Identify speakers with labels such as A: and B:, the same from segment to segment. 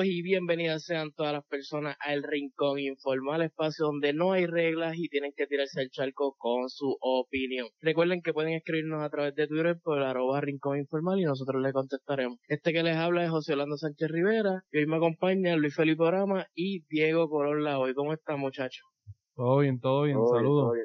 A: Y bienvenidas sean todas las personas al Rincón Informal, espacio donde no hay reglas y tienen que tirarse al charco con su opinión. Recuerden que pueden escribirnos a través de Twitter por arroba Rincón Informal y nosotros les contestaremos. Este que les habla es José Orlando Sánchez Rivera y hoy me acompaña Luis Felipe Orama y Diego Colón Hoy ¿Cómo están muchachos?
B: Todo bien, todo bien, saludos.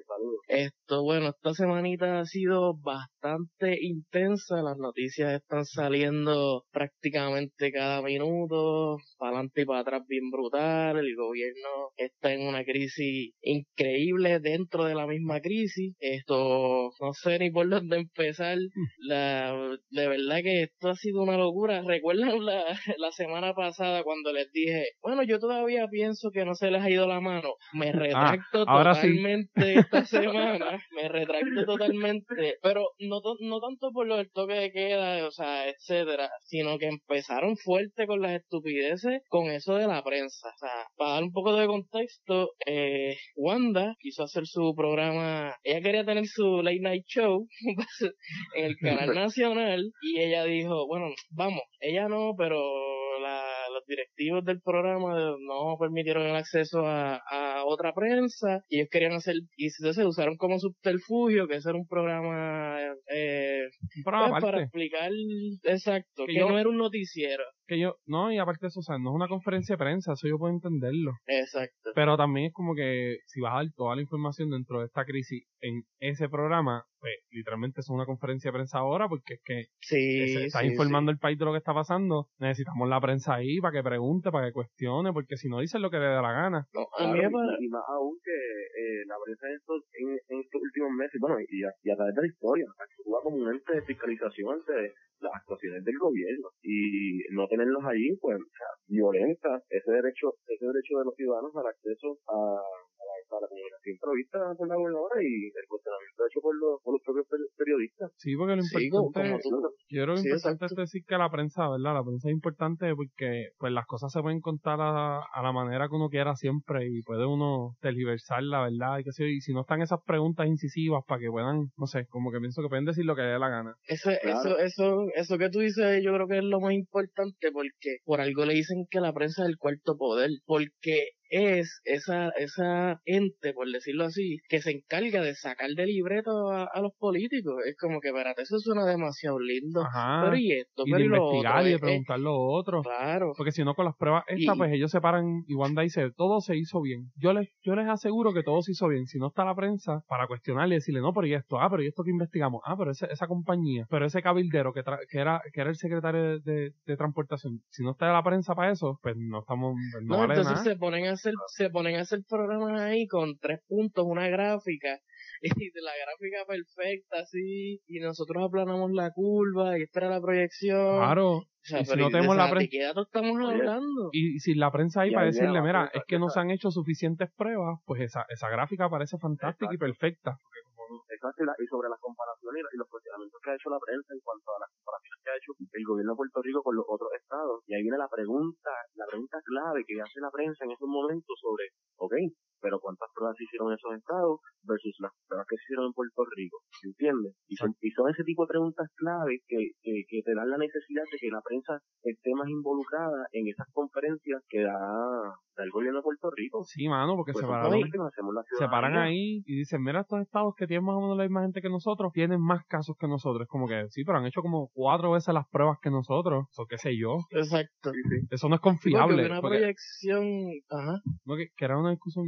A: Esto, bueno, esta semanita ha sido bastante intensa, las noticias están saliendo prácticamente cada minuto, para adelante y para atrás bien brutal, el gobierno está en una crisis increíble dentro de la misma crisis, esto no sé ni por dónde empezar, la, de verdad que esto ha sido una locura, recuerdan la, la semana pasada cuando les dije, bueno yo todavía pienso que no se les ha ido la mano, me ah,
B: ahora
A: totalmente esta semana, me retracto totalmente, pero no, no tanto por lo del toque de queda, o sea, etcétera, sino que empezaron fuerte con las estupideces con eso de la prensa. O sea, para dar un poco de contexto, eh, Wanda quiso hacer su programa, ella quería tener su late night show en el canal nacional y ella dijo, bueno, vamos, ella no, pero directivos del programa no permitieron el acceso a, otra prensa y ellos querían hacer, y entonces usaron como subterfugio que ese era un programa, eh,
B: pues,
A: para explicar exacto, que, no era un noticiero
B: que yo, no, y aparte de eso, o sea, no es una conferencia de prensa, eso yo puedo entenderlo.
A: Exacto.
B: Pero también es como que si vas a dar toda la información dentro de esta crisis en ese programa, pues literalmente es una conferencia de prensa ahora, porque es que
A: sí,
B: está informando el país de lo que está pasando, necesitamos la prensa ahí para que pregunte, para que cuestione, porque si no dicen lo que le dé la gana.
C: No, a mí y, más aún que eh, la prensa en estos, en, estos últimos meses, bueno, y a, y a través de la historia, actúa como un ente de fiscalización de las actuaciones del gobierno y no tenerlos allí pues violenta ese derecho ese derecho de los ciudadanos al acceso a a la comunicación prevista por la gobernadora y el cuestionamiento hecho por los, por los propios periodistas.
B: Sí, porque lo importante, yo creo que lo importante es decir que la prensa, ¿verdad? La prensa es importante porque pues las cosas se pueden contar a, a la manera que uno quiera siempre y puede uno tergiversar la verdad y que y si no están esas preguntas incisivas para que puedan, no sé, como que pienso que pueden decir lo que dé la gana.
A: Eso, eso, eso, eso que tú dices yo creo que es lo más importante porque por algo le dicen que la prensa es el cuarto poder, porque es esa, esa ente, por decirlo así, que se encarga de sacar de libreto a, los políticos. Es como que, espérate, eso suena demasiado lindo. pero y esto,
B: y
A: pero
B: de investigar y de preguntar lo otro.
A: Claro.
B: Porque si no, con las pruebas estas, pues ellos se paran y Wanda dice, todo se hizo bien. Yo les, yo les aseguro que todo se hizo bien. Si no está la prensa, para cuestionarle y decirle, no, pero y esto, ah, pero y esto que investigamos, ah, pero ese, esa compañía, pero ese cabildero que, que, era, que era el secretario de, de, transportación, si no está la prensa para eso, pues no estamos,
A: no, entonces se ponen a se ponen a hacer programas ahí con tres puntos, una gráfica, y de la gráfica perfecta, así, y nosotros aplanamos la curva, y esta era la proyección.
B: Claro. y si no tenemos la prensa.
A: estamos hablando?
B: Y si la prensa ahí para decirle, mira, es que no se han hecho suficientes pruebas, pues esa, esa gráfica parece fantástica y perfecta.
C: Y sobre las comparaciones y los cuestionamientos que ha hecho la prensa en cuanto a las comparaciones que ha hecho el gobierno de Puerto Rico con los otros estados. Y ahí viene la pregunta, la pregunta clave que hace la prensa en esos momentos sobre, ok, pero ¿cuántas pruebas hicieron esos estados versus las pruebas que se hicieron en Puerto Rico? ¿Entiendes? Y son, y son ese tipo de preguntas claves que, que, que te dan la necesidad de que la prensa esté más involucrada en esas conferencias que da, el gobierno de Puerto Rico.
B: Sí, mano, porque pues se, paran, se paran ahí y dicen, mira, estos estados que tienen más o menos la misma gente que nosotros, tienen más casos que nosotros. Como que, sí, pero han hecho como cuatro veces las pruebas que nosotros. Eso qué sé yo.
A: Exacto.
B: Eso no es confiable.
A: una proyección, ajá.
B: No, que, que, era una discusión,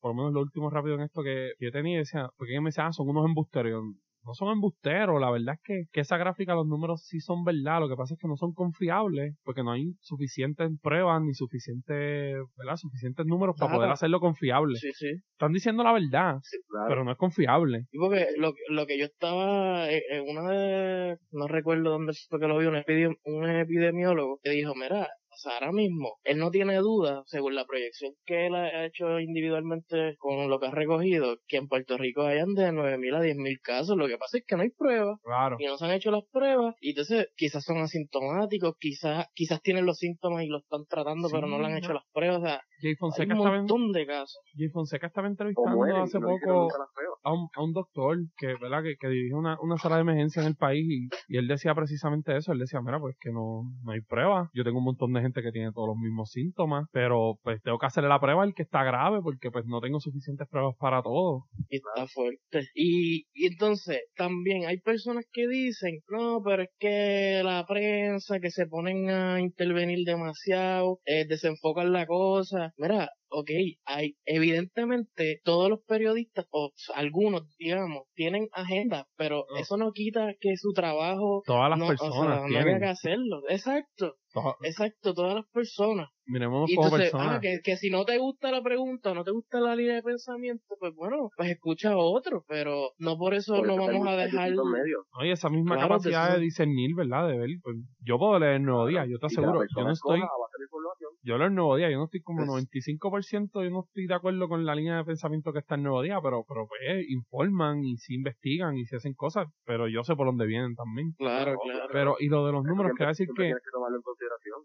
B: por lo menos lo último rápido en esto que, yo tenía, decía, porque me decía, ah, son unos embusteros no son embusteros, la verdad es que, que esa gráfica, los números sí son verdad, lo que pasa es que no son confiables, porque no hay suficientes pruebas ni suficientes, ¿verdad? Suficientes números para poder hacerlo confiable.
A: Sí, sí.
B: Están diciendo la verdad, pero no es confiable.
A: Y porque lo, lo que yo estaba en una de, no recuerdo dónde fue que lo vi, un, un epidemiólogo que dijo, mira, o sea, ahora mismo, él no tiene duda, según la proyección que él ha hecho individualmente con lo que ha recogido, que en Puerto Rico hayan de 9.000 a 10.000 casos. Lo que pasa es que no hay pruebas.
B: Claro.
A: Y no se han hecho las pruebas. Y entonces, quizás son asintomáticos, quizás, quizás tienen los síntomas y lo están tratando, pero no le han hecho las pruebas. O sea, hay un montón de casos.
B: Jay Fonseca estaba entrevistando hace poco a un, a un doctor que, ¿verdad? que, que dirige una, una sala de emergencia en el país y, y él decía precisamente eso. Él decía, mira, pues que no, no hay pruebas. Yo tengo un montón de gente que tiene todos los mismos síntomas, pero pues tengo que hacerle la prueba al que está grave porque pues no tengo suficientes pruebas para todo.
A: Está fuerte. Y, y entonces, también hay personas que dicen, no, pero es que la prensa, que se ponen a intervenir demasiado, eh, desenfocan la cosa. Mira, ok, hay, evidentemente todos los periodistas, o algunos, digamos, tienen agenda, pero
B: Oh.
A: eso no quita que su trabajo
B: Todas las
A: no, o
B: personas
A: sea, no
B: tienen.
A: haya que hacerlo. Exacto,
B: To-
A: exacto, todas las personas.
B: Miremos como
A: entonces,
B: personas.
A: ah, que, que si no te gusta la pregunta, no te gusta la línea de pensamiento, pues bueno, pues escucha a otro, pero no por eso
C: Por
A: no vamos a dejar...
B: Oye, esa misma
A: Claro,
B: capacidad
A: pues,
B: de discernir, ¿verdad? De ver, pues, yo puedo leer el Nuevo Día, yo te aseguro, yo no estoy, yo leo el Nuevo Día, yo no estoy como
A: Pues-
B: 95%, yo no estoy de acuerdo con la línea de pensamiento que está en Nuevo Día, pero, pero pues, informan y si investigan y si hacen cosas, pero yo sé por dónde vienen también.
A: Claro, claro.
B: Pero, y lo de los números, quiero decir que,
C: que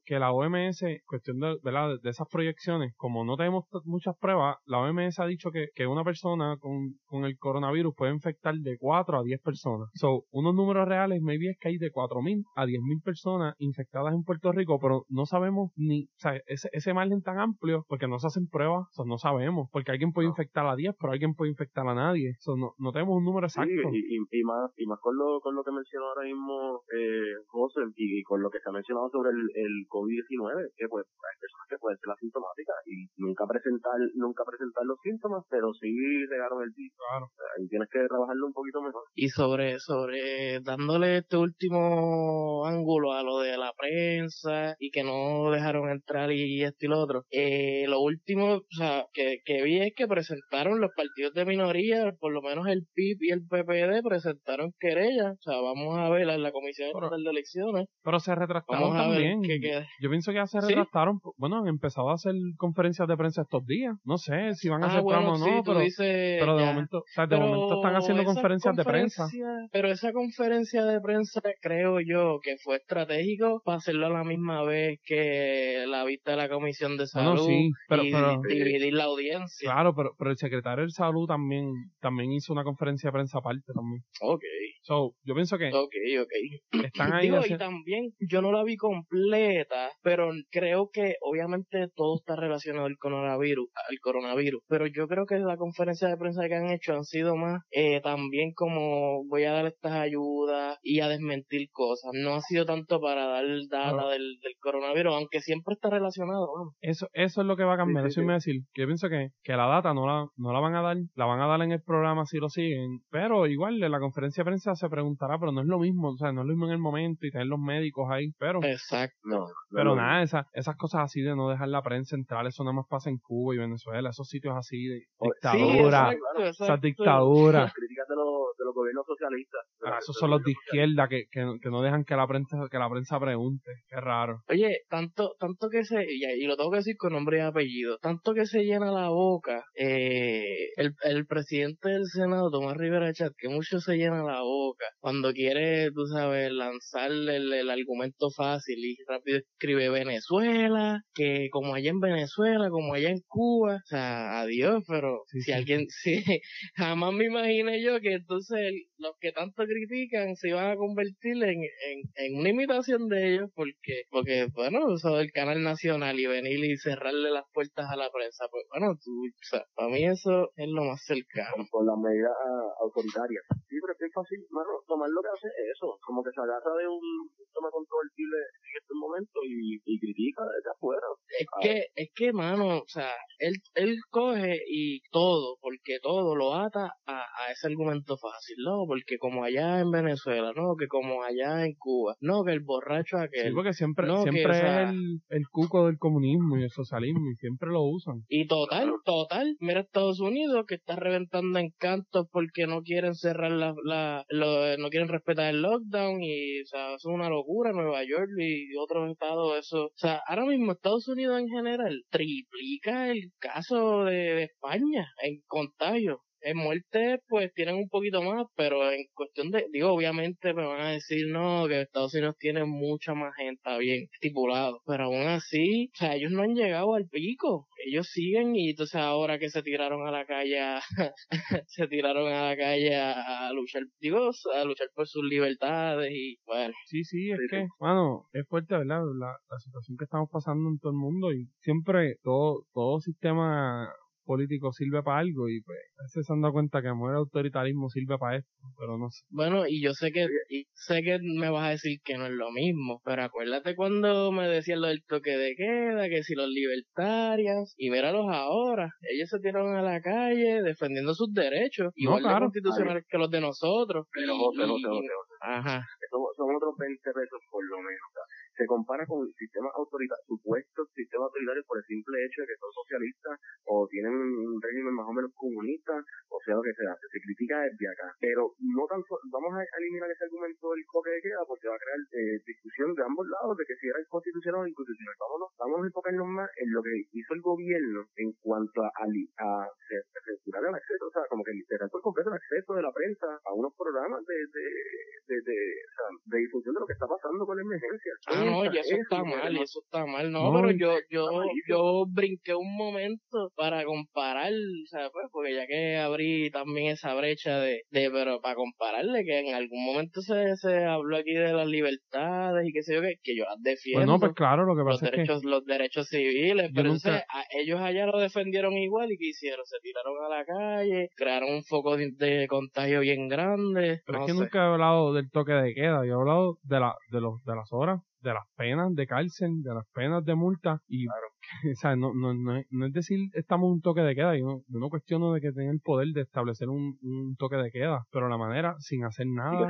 B: que la OMS, cuestión de, ¿verdad? de esas proyecciones, como no tenemos muchas pruebas, la OMS ha dicho que, que una persona con, con el coronavirus puede infectar de 4 a 10 personas. So, unos números reales, maybe es que hay de 4.000 a 10.000 personas infectadas en Puerto Rico, pero no sabemos ni, o sea, ese, ese margen tan amplio, porque no se hacen pruebas, o sea, no sabemos, porque alguien puede infectar a 10, pero alguien puede infectar a nadie. So, no, no tenemos un número
C: Sí,
B: exacto.
C: y, y, y más y más con lo, con lo que mencionó ahora mismo eh, José y, y con lo que se ha mencionado sobre el, el COVID-19, que pues personas que pueden ser asintomáticas y nunca presentar nunca presentar los síntomas, pero sí regaron el virus.
B: Claro.
C: Ahí tienes que trabajarlo un poquito mejor.
A: Y sobre, sobre dándole este último ángulo a lo de la prensa y que no dejaron entrar y esto y lo otro. Eh, lo último, o sea, que, que vi es que presentaron los partidos de minoría, por lo menos el PIB y el PPD presentaron querella. O sea, vamos a ver en la Comisión
B: Pero-
A: de Elecciones.
B: Pero se retractaron también.
A: qué queda.
B: Yo pienso que ya se
A: ¿Sí?
B: Bueno, han empezado a hacer conferencias de prensa estos días. No sé si van a
A: Ah,
B: hacer
A: bueno,
B: o
A: sí,
B: no, pero,
A: dices,
B: pero de momento, o sea, de
A: Pero
B: momento están haciendo conferencias de prensa.
A: Pero esa conferencia de prensa creo yo que fue estratégico para hacerlo a la misma vez que la vista de la Comisión de
B: Bueno,
A: Salud
B: sí, pero,
A: y
B: pero
A: dividir la audiencia.
B: claro, pero, pero el secretario de salud también, también hizo una conferencia de prensa aparte también.
A: Ok,
B: So, yo pienso que
A: ok, ok.
B: están ahí
A: Digo, y también yo no la vi completa, pero creo que obviamente todo está relacionado al coronavirus, al coronavirus, pero yo creo que la conferencia de prensa que han hecho han sido más eh, también como voy a dar estas ayudas y a desmentir cosas, no ha sido tanto para dar data del, del coronavirus, aunque siempre está relacionado, vamos.
B: Eso, eso es lo que va a cambiar,
C: Sí, sí,
B: eso iba a decir. Que yo pienso que, que la data no la, no la van a dar, la van a dar en el programa si lo siguen, pero igual en la conferencia de prensa se preguntará, pero no es lo mismo, o sea, no es lo mismo en el momento y tener los médicos ahí, pero,
A: Exacto.
C: No, no
B: pero
C: lo-
B: nada, esa, esas cosas así de no dejar la prensa entrar, eso nada más pasa en Cuba y Venezuela, esos sitios así de
C: Sí,
B: dictadura,
A: exacto,
B: esas dictaduras.
C: Las críticas de los, de los gobiernos socialistas.
B: Ah, esos son los de izquierda que, que, que no dejan que la prensa que la prensa pregunte. Qué raro.
A: Oye, tanto, tanto que se, y, y lo tengo que decir con nombre y apellido, tanto que se llena la boca, eh, el, el presidente del Senado, Tomás Rivera Chat, que mucho se llena la boca cuando quiere, tú sabes, lanzarle el, el argumento fácil y rápido escribe Venezuela, que como allá en Venezuela, como allá en Cuba, o sea, adiós, pero
B: Sí,
A: si
B: sí.
A: alguien, sí, jamás me imaginé yo que entonces el- los que tanto critican se iban a convertir en, en, en una imitación de ellos porque, porque bueno, eso del canal nacional y venir y cerrarle las puertas a la prensa, pues bueno, tú, o sea, para mí eso es lo más cercano.
C: con, con las medidas autoritarias. Sí, pero es que es fácil, mano, tomar lo que hace es eso, como que se agarra de un tema controvertible en este momento y, y critica afuera.
A: Es que, es que, mano, o sea, él, él coge y todo, porque todo lo ata a, a ese argumento fácil, ¿no? Porque como allá en Venezuela, ¿no? Que como allá en Cuba, no, que el borracho
B: Sí,
A: aquel.
B: porque siempre,
A: no, que,
B: siempre
A: o sea-
B: es el, el cuco del comunismo y el socialismo y siempre lo usan.
A: Y total, total, mira Estados Unidos que está reventando en cantos porque no quieren cerrar la, la lo- no quieren respetar el lockdown y, o sea, eso es una locura, Nueva York y otros estados, eso, o sea, ahora mismo Estados Unidos en general triplica el caso de, España en contagio. en muerte pues tienen un poquito más, pero en cuestión de, digo, obviamente me van a decir no, que Estados Unidos tiene mucha más gente, bien estipulado, pero aún así, o sea, ellos no han llegado al pico, ellos siguen y entonces ahora que se tiraron a la calle, se tiraron a la calle luchar, digo, a luchar por sus libertades y bueno.
B: Sí, sí, es que, bueno, es fuerte, ¿verdad? La, la situación que estamos pasando en todo el mundo y siempre todo, todo sistema político sirve para algo y pues a veces se han dado cuenta que el autoritarismo sirve para esto, pero no sé.
A: Bueno, y yo sé que y sé que me vas a decir que no es lo mismo, pero acuérdate cuando me decían lo del toque de queda, que si los libertarios, y míralos ahora, ellos se tiraron a la calle defendiendo sus derechos, igual de constitucionales que los de nosotros.
C: Pero, pero, pero, Ajá. Son, otros 20 pesos por lo menos se compara con sistemas autoritarios, supuestos sistemas autoritarios por el simple hecho de que son socialistas o tienen un régimen más o menos comunista, o sea, lo que sea, se critica desde acá. Pero no tanto, vamos a eliminar ese argumento del toque de queda porque va a crear eh, discusión de ambos lados de que si era constitucional o inconstitucional. Vámonos, vamos a enfocarnos más en lo que hizo el gobierno en cuanto a, a, censurar el acceso, o sea, como que literal por completo el acceso de la prensa a unos programas de, de, de difusión de lo que está pasando con la emergencia.
A: Ah, no, y eso está mal, y eso está mal. No, pero yo, yo, yo brinqué un momento para comparar, o sea, pues, porque ya que abrí también esa brecha de, de pero para compararle que en algún momento se, se habló aquí de las libertades y qué sé yo, que, que yo las defiendo.
B: Bueno, pues claro, lo que
A: pasa
B: los
A: derechos, Los derechos civiles, pero entonces, ellos allá lo defendieron igual y ¿qué hicieron? Se tiraron a la calle, crearon un foco de, contagio bien grande.
B: Pero es que nunca he hablado del toque de queda, yo he hablado de, la, de, los, de las horas de las penas de cárcel, de las penas de multa y o sea, no, no, no, es decir estamos un toque de queda, yo no, yo no cuestiono de que tenga el poder de establecer un, un toque de queda, pero la manera sin hacer nada,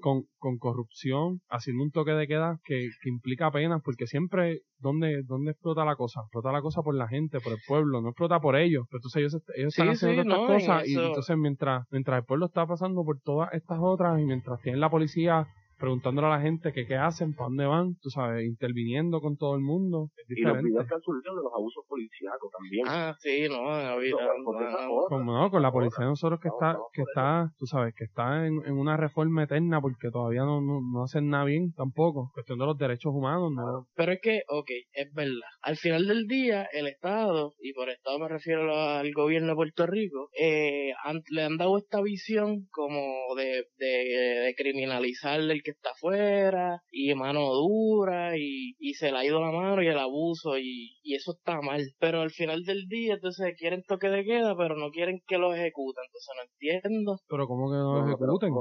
B: con, con corrupción, haciendo un toque de queda que, que implica penas, porque siempre, ¿dónde, ¿dónde explota la cosa? Explota la cosa por la gente, por el pueblo, no explota por ellos, pero entonces ellos, ellos están haciendo estas cosas y entonces mientras, mientras el pueblo está pasando por todas estas otras y mientras tienen la policía preguntándole a la gente que qué hacen, para dónde van, tú sabes, interviniendo con todo el mundo.
C: y los videos que han surgido de los abusos policíacos también.
A: Ah, sí, no,
B: Como no, con la policía de nosotros que está, que está, tú sabes, que está en, una reforma eterna porque todavía no, no, hacen nada bien tampoco. Cuestión de los derechos humanos, no.
A: Pero es que, ok, es verdad. Al final del día, el Estado, y por Estado me refiero al gobierno de Puerto Rico, eh, le han dado esta visión como de, de, de criminalizar el que está afuera y mano dura y, y se le ha ido la mano y el abuso y, y eso está mal. Pero al final del día entonces quieren toque de queda pero no quieren que lo ejecuten. Entonces no entiendo.
B: Pero ¿cómo que no, lo ejecuten?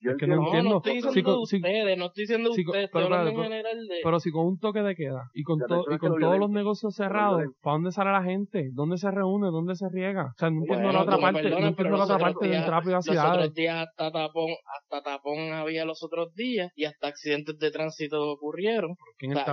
C: yo
B: es que no entiendo.
A: No, estoy diciendo ustedes, no estoy diciendo ustedes, pero, en general de...
B: Pero si con un toque de queda y con, y con todos los negocios cerrados, ¿para dónde sale la gente? ¿Dónde se reúne? ¿Dónde se riega? O sea, no entiendo la otra parte, no entiendo la otra parte de entrar a privacidad.
A: Los otros días hasta tapón, hasta tapón había los otros días y hasta accidentes de tránsito ocurrieron.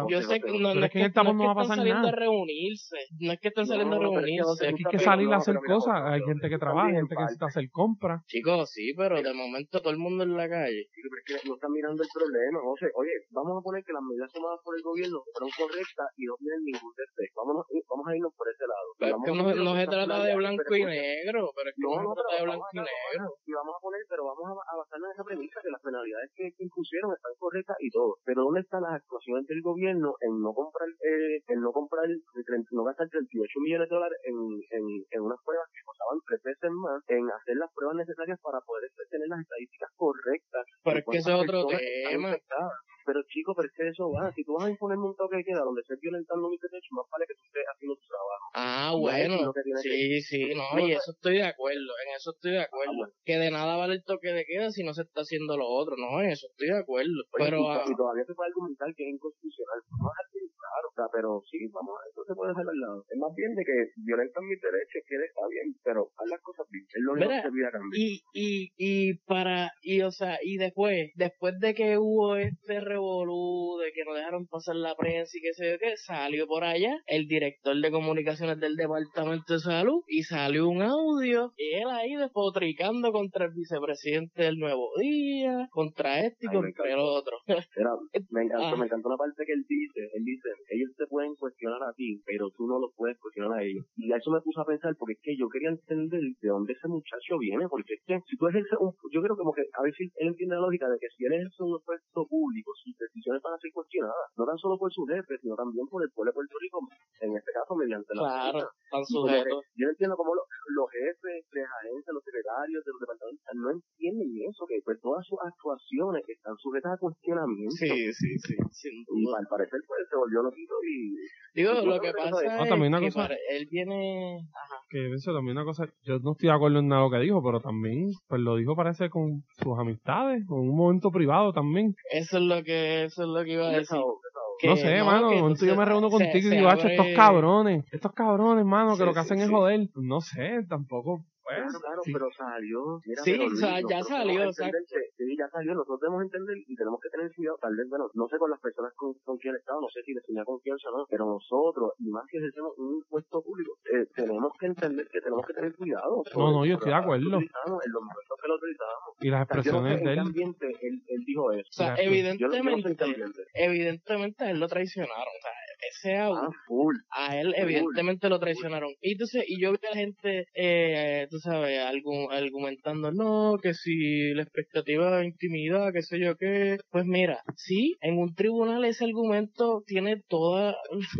A: yo sé que no, es que, el no, no va a pasar saliendo a reunirse, no es que estén saliendo a reunirse.
B: Es que hay que salir a hacer cosas, hay gente que trabaja, gente que necesita hacer compras.
A: Chicos, sí, pero de momento todo el mundo en la calle.
C: Sí, pero es que no están mirando el problema. O sea, oye, vamos a poner que las medidas tomadas por el gobierno fueron correctas y no tienen ningún defecto. Vamos, vamos a irnos por ese lado.
A: Pero es que no, no se trata de blanco y negro, pero es que no, se trata de blanco y negro.
C: Y vamos a poner, pero vamos a, basarnos en esa premisa que las penalidades que, que impusieron están correctas y todo. Pero ¿dónde están las actuaciones del gobierno en no comprar, eh, en no comprar, no gastar 38 millones de dólares en, en, en unas pruebas que costaban tres veces más, en hacer las pruebas necesarias para poder tener las estadísticas correctas?
A: Pero es que ese es otro tema.
C: Pero chico, pero es que eso va. Si tú vas a imponerme un toque de queda donde estés violentando mi derecho, más vale que tú estés haciendo tu trabajo.
A: Ah, bueno. Sí, sí, no, y eso estoy de acuerdo. En eso estoy de acuerdo. Ah, que de nada vale el toque de queda si no se está haciendo lo otro. No, en eso estoy de acuerdo. pero.
C: Y, todavía se puede argumentar que es inconstitucional. No es claro, o sea, pero sí, vamos, eso se puede hacer al lado. Es más bien de que violentan mis derechos, que está bien, pero haz las cosas bien. Es lo único que se a cambiar.
A: Y, y, y para, y o sea, y después, después de que hubo este revolú, de que no dejaron pasar la prensa y que sé yo qué, salió por allá el director de comunicaciones del Departamento de Salud y salió un audio y él ahí despotricando contra el vicepresidente del Nuevo Día, contra este y contra el otro.
C: me encantó, me encantó una parte que él dice, él dice, ellos te pueden cuestionar a ti, pero tú no los puedes cuestionar a ellos. Y a eso me puse a pensar porque es que yo quería entender de dónde ese muchacho viene, porque es que si tú eres un, yo creo como que a ver si él entiende la lógica de que si él es un puesto público, sus decisiones van a ser cuestionadas, no tan solo por su jefe, sino también por el pueblo de Puerto Rico, en este caso mediante la
A: Claro, están
C: sujetos. Yo entiendo cómo los, los jefes de agencias, los secretarios de los departamentos no entienden eso, que pues todas sus actuaciones están sujetas a cuestionamiento.
A: Sí, sí, sí, sin
C: Y al parecer pues se volvió loquito y...
A: Digo, lo que pasa es,
B: Ah, también una
A: que
B: cosa-
A: él viene... Ajá.
B: Que eso también una cosa, yo no estoy de acuerdo en nada de lo que dijo, pero también, pues lo dijo parece con sus amistades, con un momento privado también.
A: Eso es lo que, eso es lo que iba a decir. Que
B: no sé,
A: no,
B: mano,
A: que
B: momento yo me
A: entonces
B: reúno
A: se-
B: contigo y digo, "Hacho, estos cabrones, estos cabrones, mano, que
A: Sí,
B: lo que
A: sí,
B: hacen es
A: sí.
B: joder. No sé, tampoco,
C: Claro, claro,
B: sí.
C: pero salió. Mira,
A: Sí,
C: pero
A: o sea, ya salió,
C: que que- Sí, ya salió. Nosotros debemos entender y tenemos que tener cuidado. Tal vez, bueno, no sé con las personas con, con quien he estado, no sé si les tenía confianza o no, pero nosotros, y más si ejercemos un puesto público, eh, tenemos que entender que tenemos que tener cuidado.
B: No, no, yo estoy de acuerdo.
C: En los momentos que lo utilizamos.
B: Y las
C: O sea, yo no sé
B: expresiones
C: en
B: de él.
C: ambiente él, él dijo eso.
A: O sea,
C: yo no sé
A: evidentemente, evidentemente a él lo traicionaron. O sea, ese audio,
C: Ah, full.
A: a él evidentemente lo traicionaron. Y entonces, y yo vi a la gente, eh, tú sabes, algu- argumentando, no, que si la expectativa de intimidad, qué sé yo qué. Pues mira, sí, en un tribunal ese argumento tiene toda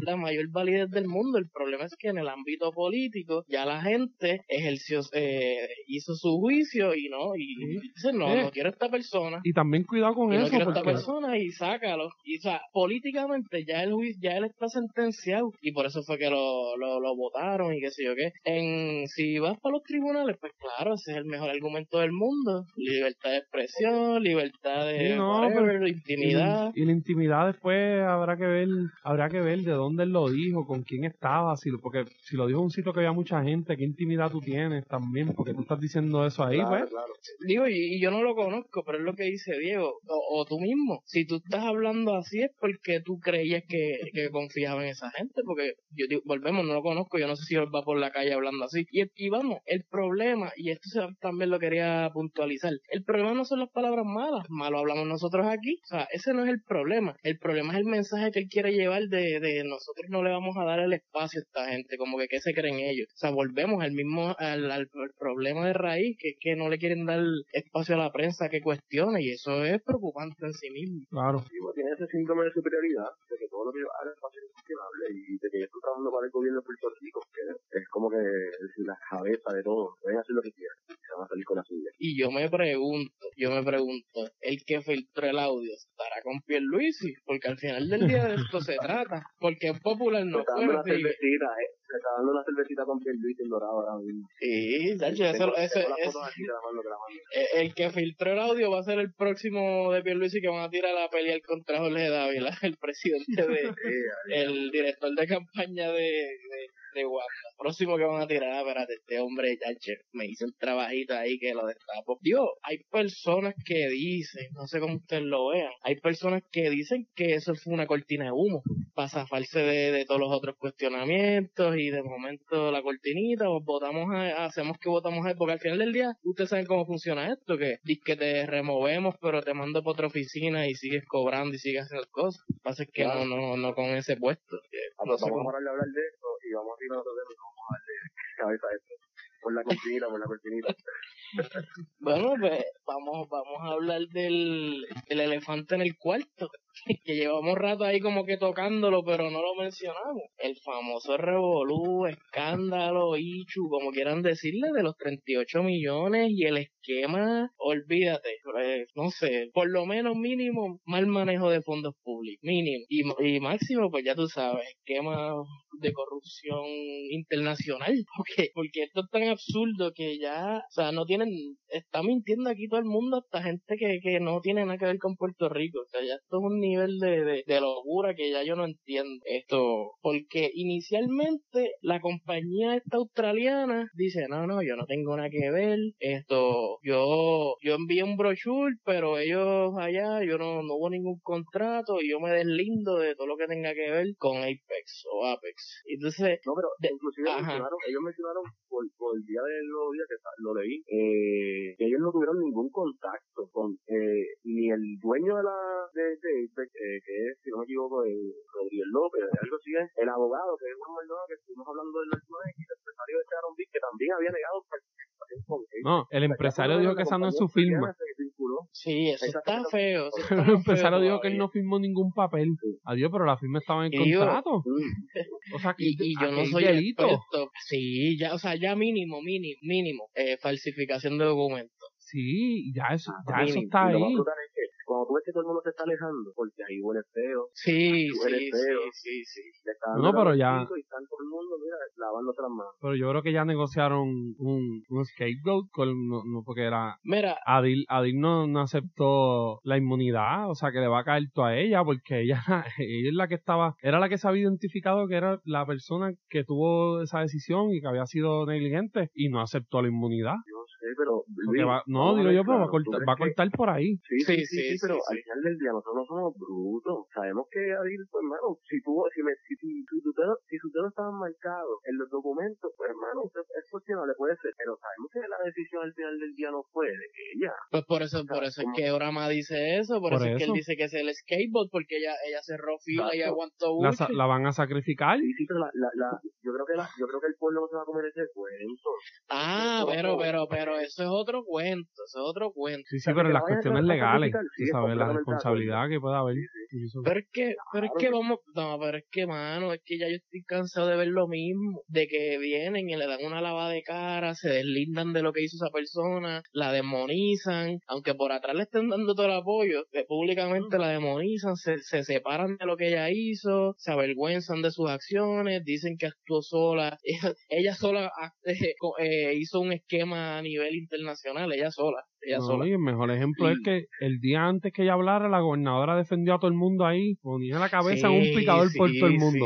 A: la mayor validez del mundo. El problema es que en el ámbito político ya la gente ejerció, eh, hizo su juicio y no, y dice, no,
B: Eh.
A: no quiero esta persona.
B: Y también cuidado con
A: Y no
B: eso,
A: quiero esta
B: porque
A: persona y sácalo. Y o sea, políticamente ya él, juicio- ya él está sentenciado. Y por eso fue que lo, lo, lo votaron y qué sé yo qué. En, si vas para los tribunales, pues claro, ese es el mejor argumento del mundo. Libertad de expresión, libertad de
B: Sí, no,
A: whatever,
B: pero-
A: intimidad.
B: Y, y la intimidad después habrá que ver, habrá que ver de dónde él lo dijo, con quién estaba, si, lo- porque si lo dijo en un sitio que había mucha gente, qué intimidad tú tienes también, porque tú estás diciendo eso ahí,
C: Claro,
B: pues.
C: claro.
A: Digo, y, y yo no lo conozco, pero es lo que dice Diego. O, o tú mismo. Si tú estás hablando así es porque tú creías que, que confiabas en esa gente. Porque yo digo, volvemos, no lo conozco. Yo no sé si él va por la calle hablando así. Y, y vamos, el problema, y esto se- también lo quería puntualizar. El problema no son las palabras malas. Malo hablamos nosotros aquí. O sea, ese no es el problema. El problema es el mensaje que él quiere llevar de, de nosotros no le vamos a dar el espacio a esta gente. Como que qué se creen ellos. O sea, volvemos al mismo, al, al- al problema de raíz, que es que no le quieren dar espacio a la prensa que cuestione. Y eso es preocupante en sí mismo.
B: Claro.
C: Sí, pues, tiene ese síndrome de superioridad, de que todo lo que haga ser incuestionable y de que yo estoy trabajando para el gobierno de Puerto Rico, que es como que es la cabeza de todo, pueden hacer lo que quieran y se van a salir con la suya.
A: Y yo me pregunto, yo me pregunto, el que filtró el audio estará con Pierluisi, porque al final del día de esto se trata, porque es popular
C: Se
A: no
C: dando una cervecita, eh, se está dando una cervecita con Pierre Luis en Dorado ahora mismo.
A: Sí, Sacho, eso, eh, el que filtró el audio va a ser el próximo de Pierluisi que van a tirar a pelear contra Jorge Dávila, el presidente de, el director de campaña de, de, de Wanda. Próximo que van a tirar, ah, espérate, este hombre, chacho, me hizo un trabajito ahí que lo destapo. Dios, hay personas que dicen, no sé cómo ustedes lo vean, hay personas que dicen que eso fue una cortina de humo para zafarse de, de todos los otros cuestionamientos y de momento la cortinita, pues votamos a, hacemos que votamos a él, porque al final del día, ustedes saben cómo funciona esto, que que te removemos, pero te mando para otra oficina y sigues cobrando y sigues haciendo cosas. Lo que pasa es que
C: Claro.
A: no, no, no con ese puesto. que no
C: vamos a
A: cómo-
C: parar de hablar de eso y vamos a vamos a.
A: Bueno, pues vamos, vamos a hablar del, del elefante en el cuarto, que llevamos rato ahí como que tocándolo, pero no lo mencionamos. El famoso revolú, escándalo, ichu, como quieran decirle, de los 38 millones y el esquema, olvídate, pues, no sé, por lo menos mínimo, mal manejo de fondos públicos, mínimo. Y, y máximo, pues ya tú sabes, esquema de corrupción internacional, porque, porque esto es tan absurdo que ya, o sea, no tienen, está mintiendo aquí todo el mundo, hasta gente que, que no tiene nada que ver con Puerto Rico, o sea, ya esto es un nivel de, de, de locura que ya yo no entiendo esto, porque inicialmente la compañía esta australiana dice, no, no, yo no tengo nada que ver, esto, yo, yo envié un brochure, pero ellos allá, yo no, no hubo ningún contrato y yo me deslindo de todo lo que tenga que ver con Apex o Apex. Entonces,
C: No, pero
A: De-
C: inclusive mencionaron, ellos mencionaron por, por el día de los días que lo leí, eh, que ellos no tuvieron ningún contacto con eh, ni el dueño de la de, de Eh, que es, si no me equivoco, el Rodríguez López, el abogado, que es Juan Maldonado, que estuvimos hablando del último y el empresario de Sharon Beach, que también había negado participación con él.
B: No, el empresario dijo que esa no es su firma.
A: Sí, eso está feo. Eso está
B: el empresario
A: feo
B: dijo que él no firmó ningún papel. Adiós, pero la firma estaba en
A: Y
B: contrato. O sea, que
A: Y, y yo no soy
B: delito.
A: experto. Sí, ya, o sea, ya mínimo, mínimo, mínimo, eh, falsificación de documentos.
B: Sí, ya eso, ya eso
C: y
B: está
C: lo más
B: ahí.
C: Cuando tú ves que todo el mundo se está alejando, porque ahí huele feo,
A: Sí, sí,
C: feo.
A: sí, sí, sí.
B: No, pero ya-
C: Y están todo el mundo, mira, lavándose las manos.
B: Pero yo creo que ya negociaron un, un scapegoat con, no, no, porque era,
A: Mira,
B: Adil, Adil no, no aceptó la inmunidad, o sea que le va a caer todo a ella, porque ella, ella es la que estaba, era la que se había identificado que era la persona que tuvo esa decisión y que había sido negligente y no aceptó la inmunidad.
C: Yo no sé, pero...
B: Porque
C: Luis,
B: va- no, digo yo, pero va a
C: claro, ¿tú
B: cortar, va a
C: que-
B: cortar por ahí.
C: Sí, sí,
A: Sí,
C: sí,
A: sí,
C: sí, pero
A: sí,
C: al
A: sí.
C: final del día nosotros no somos brutos. Sabemos que Adil, pues hermano, si tuvo, si, me, si, si, si, sus dedos, si sus dedos estaban marcados en los documentos, pues hermano, usted- es cuestionable, puede ser, pero sabemos que la decisión al final del día no fue de ella.
A: pues por eso, por eso es que Orama dice eso, por,
B: Por
A: eso, es que él dice que es el skateboard, porque ella, ella cerró fila y aguantó
B: La, la van a sacrificar.
C: Sí, sí, pero la, la, la, yo creo que la, yo creo que el pueblo no se va a comer ese cuento.
A: Ah, pero, pero, pero eso es otro cuento, eso es otro cuento.
B: Sí, sí, pero las cuestiones legales, tú
C: sí,
B: sabes, la responsabilidad que pueda haber.
A: Pero es que, pero es que vamos, no, pero es que, mano, es que ya yo estoy cansado de ver lo mismo, de que vienen y le dan una lavada de cara, se deslindan de lo que hizo esa persona, la demonizan, aunque por atrás le estén dando todo el apoyo, que públicamente la demonizan, se, se separan de lo que ella hizo, se avergüenzan de sus acciones, dicen que actuó sola, ella, ella sola eh, eh, hizo un esquema a nivel internacional, ella sola, ella
B: No,
A: sola.
B: y el mejor ejemplo es que el día antes que ella hablara, la gobernadora defendió a todo el mundo ahí, ponía la cabeza en un
A: Sí,
B: picador por todo el mundo.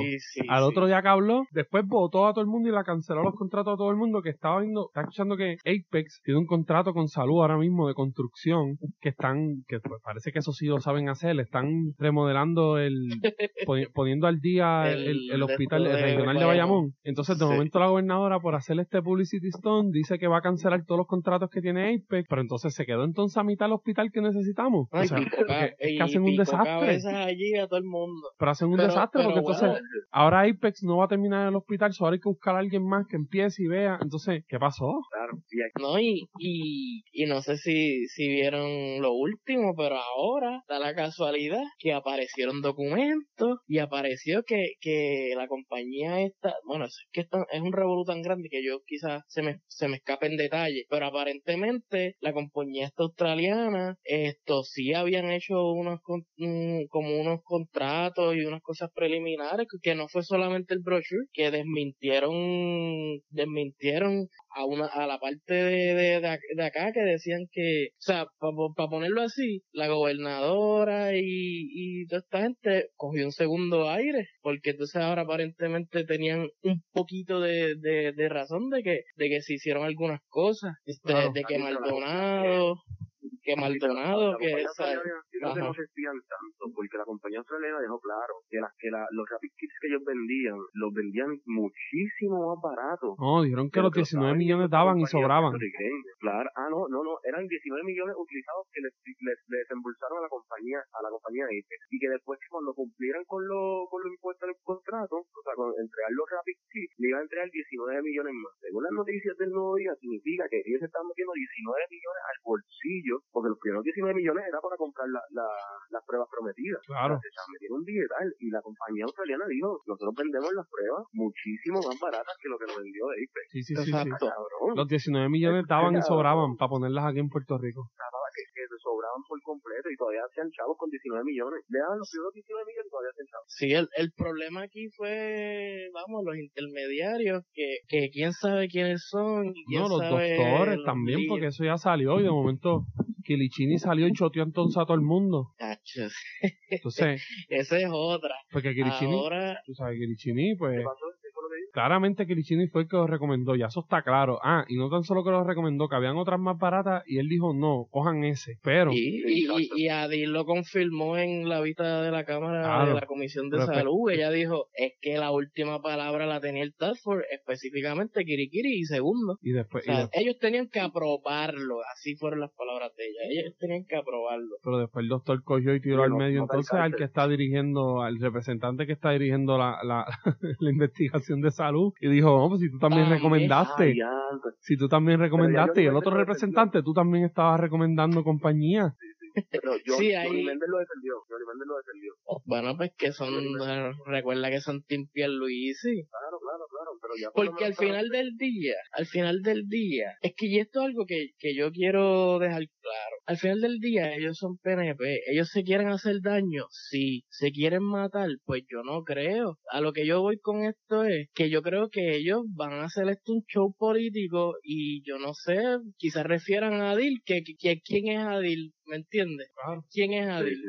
B: Al otro día que habló, después votó a todo el mundo y la canceló los contratos a todo el mundo que estaba viendo, está escuchando que Apex tiene un contrato con salud ahora mismo de construcción que están, que pues, parece que eso sí lo saben hacer, están remodelando el, poni- poniendo al día el,
A: El-
B: el hospital
A: de
B: el
A: esto de
B: regional de
A: Bayamón.
B: Entonces de momento la gobernadora por hacer este publicity stone dice que va a cancelar todos los contratos que tiene Apex, pero entonces se quedó entonces a mitad el hospital que necesitamos. O sea,
A: pico
B: es que hacen un desastre.
A: allí a todo el mundo.
B: Pero hacen un
A: Pero-
B: desastre
A: pero
B: porque entonces ahora Apex no va a terminar en el hospital, so ahora hay que buscar a alguien más que empiece y vea. Entonces, ¿qué pasó?
C: Claro,
A: No, y, y, y no sé si, si vieron lo último, pero ahora da la casualidad que aparecieron documentos y apareció que, que la compañía esta, bueno, es que esta- es un revolú tan grande que yo quizás se me, se me escape en detalle, pero aparentemente la compañía esta australiana, esto sí habían hecho unos, mm, como unos contratos y unas cosas preliminares, que no fue solamente el brochure, que desmintieron, desmintieron a una a la parte de, de, de ac- de acá que decían que, o sea, para ponerlo así, la gobernadora y, y toda esta gente cogió un segundo aire, porque entonces ahora aparentemente tenían un poquito de, de, de razón de que, de que se hicieron algunas cosas, este,
B: Claro.
A: de que Maldonado, que Maldonado,
C: la
A: que
C: compañía
A: esa,
C: que
A: Ajá.
C: no se espían tanto, porque la compañía australiana dejó claro que, las que la, los Rapid Kits que ellos vendían, los vendían muchísimo más barato.
B: No, dijeron que
C: lo
B: los 19
C: estaban
B: millones daban y sobraban.
C: Claro, ah, no, no, no, eran 19 millones utilizados que les, les, les desembolsaron a la compañía, a la compañía Apex. Y que después que cuando cumplieran con, lo, con los impuestos del contrato, o sea, con entregar los Rapid Kits, le iban a entregar 19 millones más. Según las noticias del nuevo día, significa que ellos están metiendo 19 millones al bolsillo, porque los primeros 19 millones era para comprar la, la, las pruebas prometidas.
B: Claro.
C: O sea, se metieron un dineral y la compañía australiana dijo, nosotros vendemos las pruebas muchísimo más baratas que lo que nos vendió Apex.
B: Sí, sí, sí, sí.
A: Exacto.
C: Cabrón.
B: Los 19 millones daban y sobraban para ponerlas aquí en Puerto Rico.
C: Estaba que, que se sobraban por completo y todavía hacían chavos con 19 millones. Le daban los primeros 19 millones y todavía hacían chavos.
A: Sí, el, el problema aquí fue, vamos, los intermediarios, que, que quién sabe quiénes son. y quién
B: No, los
A: sabe
B: doctores también, porque eso ya salió y de momento Kilichini salió y choteó entonces a todo el mundo. Entonces,
A: Esa es otra.
B: porque Kilichini,
A: Ahora,
B: tú sabes, Kilichini, pues,
C: ¿Qué pasó?
B: Claramente Kirishini fue el que lo recomendó, ya eso está claro. Ah, y no tan solo que lo recomendó, que habían otras más baratas y él dijo, no, cojan ese. Pero...
A: Y, y, y, Adil lo confirmó en la vista de la Cámara de la Comisión de Salud. Ella dijo, es que la última palabra la tenía el Task específicamente Kirikiri y segundo.
B: Y después,
A: ellos tenían que aprobarlo, así fueron las palabras de ella, ellos tenían que aprobarlo.
B: Pero después el doctor cogió y tiró al medio entonces al que está dirigiendo, al representante que está dirigiendo la, la, la investigación de salud y dijo, oh, pues si tú también recomendaste, si tú también recomendaste y el otro representante, tú también estabas recomendando compañía.
C: Pero sí, ahí... lo defendió, lo defendió.
A: Bueno, pues que son, recuerda que son Tim Luisi.
C: Claro, claro, claro, pero ya
A: Porque al final del día, al final del día, es que y esto es algo que, que yo quiero dejar claro. Al final del día, ellos son PNP, ellos se quieren hacer daño, sí, se quieren matar, pues yo no creo. A lo que yo voy con esto es que yo creo que ellos van a hacer esto un show político y yo no sé, quizás refieran a Adil, que, que quién es Adil, ¿me entiendes? ¿Quién es Adil?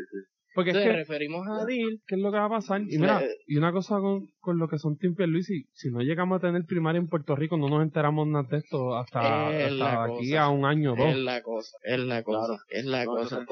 B: Porque es que,
A: referimos a Adil.
B: ¿Qué es lo que va a pasar? Y mira, y una cosa con, con lo que son Tim Luis, si no llegamos a tener primaria en Puerto Rico, no nos enteramos nada de esto hasta, aquí a un año o dos.
A: Es la cosa, es la cosa, es la cosa.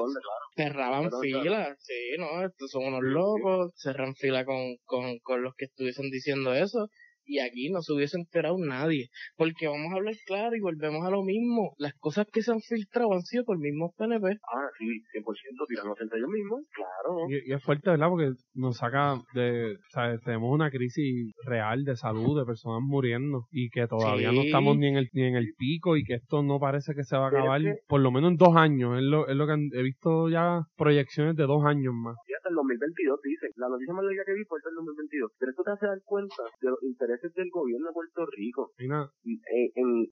A: Cerraban fila, sí, no, estos son unos locos, cerran fila con, con, con los que estuviesen diciendo eso y aquí no se hubiese enterado nadie. Porque vamos a hablar claro y volvemos a lo mismo. Las cosas que se han filtrado han sido por mismos PNP.
C: Ah, sí, 100% tirarnos entre ellos mismos, claro.
B: Y, es fuerte, ¿verdad? Porque nos saca de, o sea, tenemos una crisis real de salud, de personas muriendo y que todavía no estamos ni en el ni en el pico y que esto no parece que se va a acabar por lo menos en dos años. Es lo, es lo que he visto ya proyecciones de dos años más.
C: Y hasta el 2022 dicen. La noticia más larga que vi fue hasta el 2022. Pero esto te hace dar cuenta de los intereses del gobierno de Puerto Rico. En,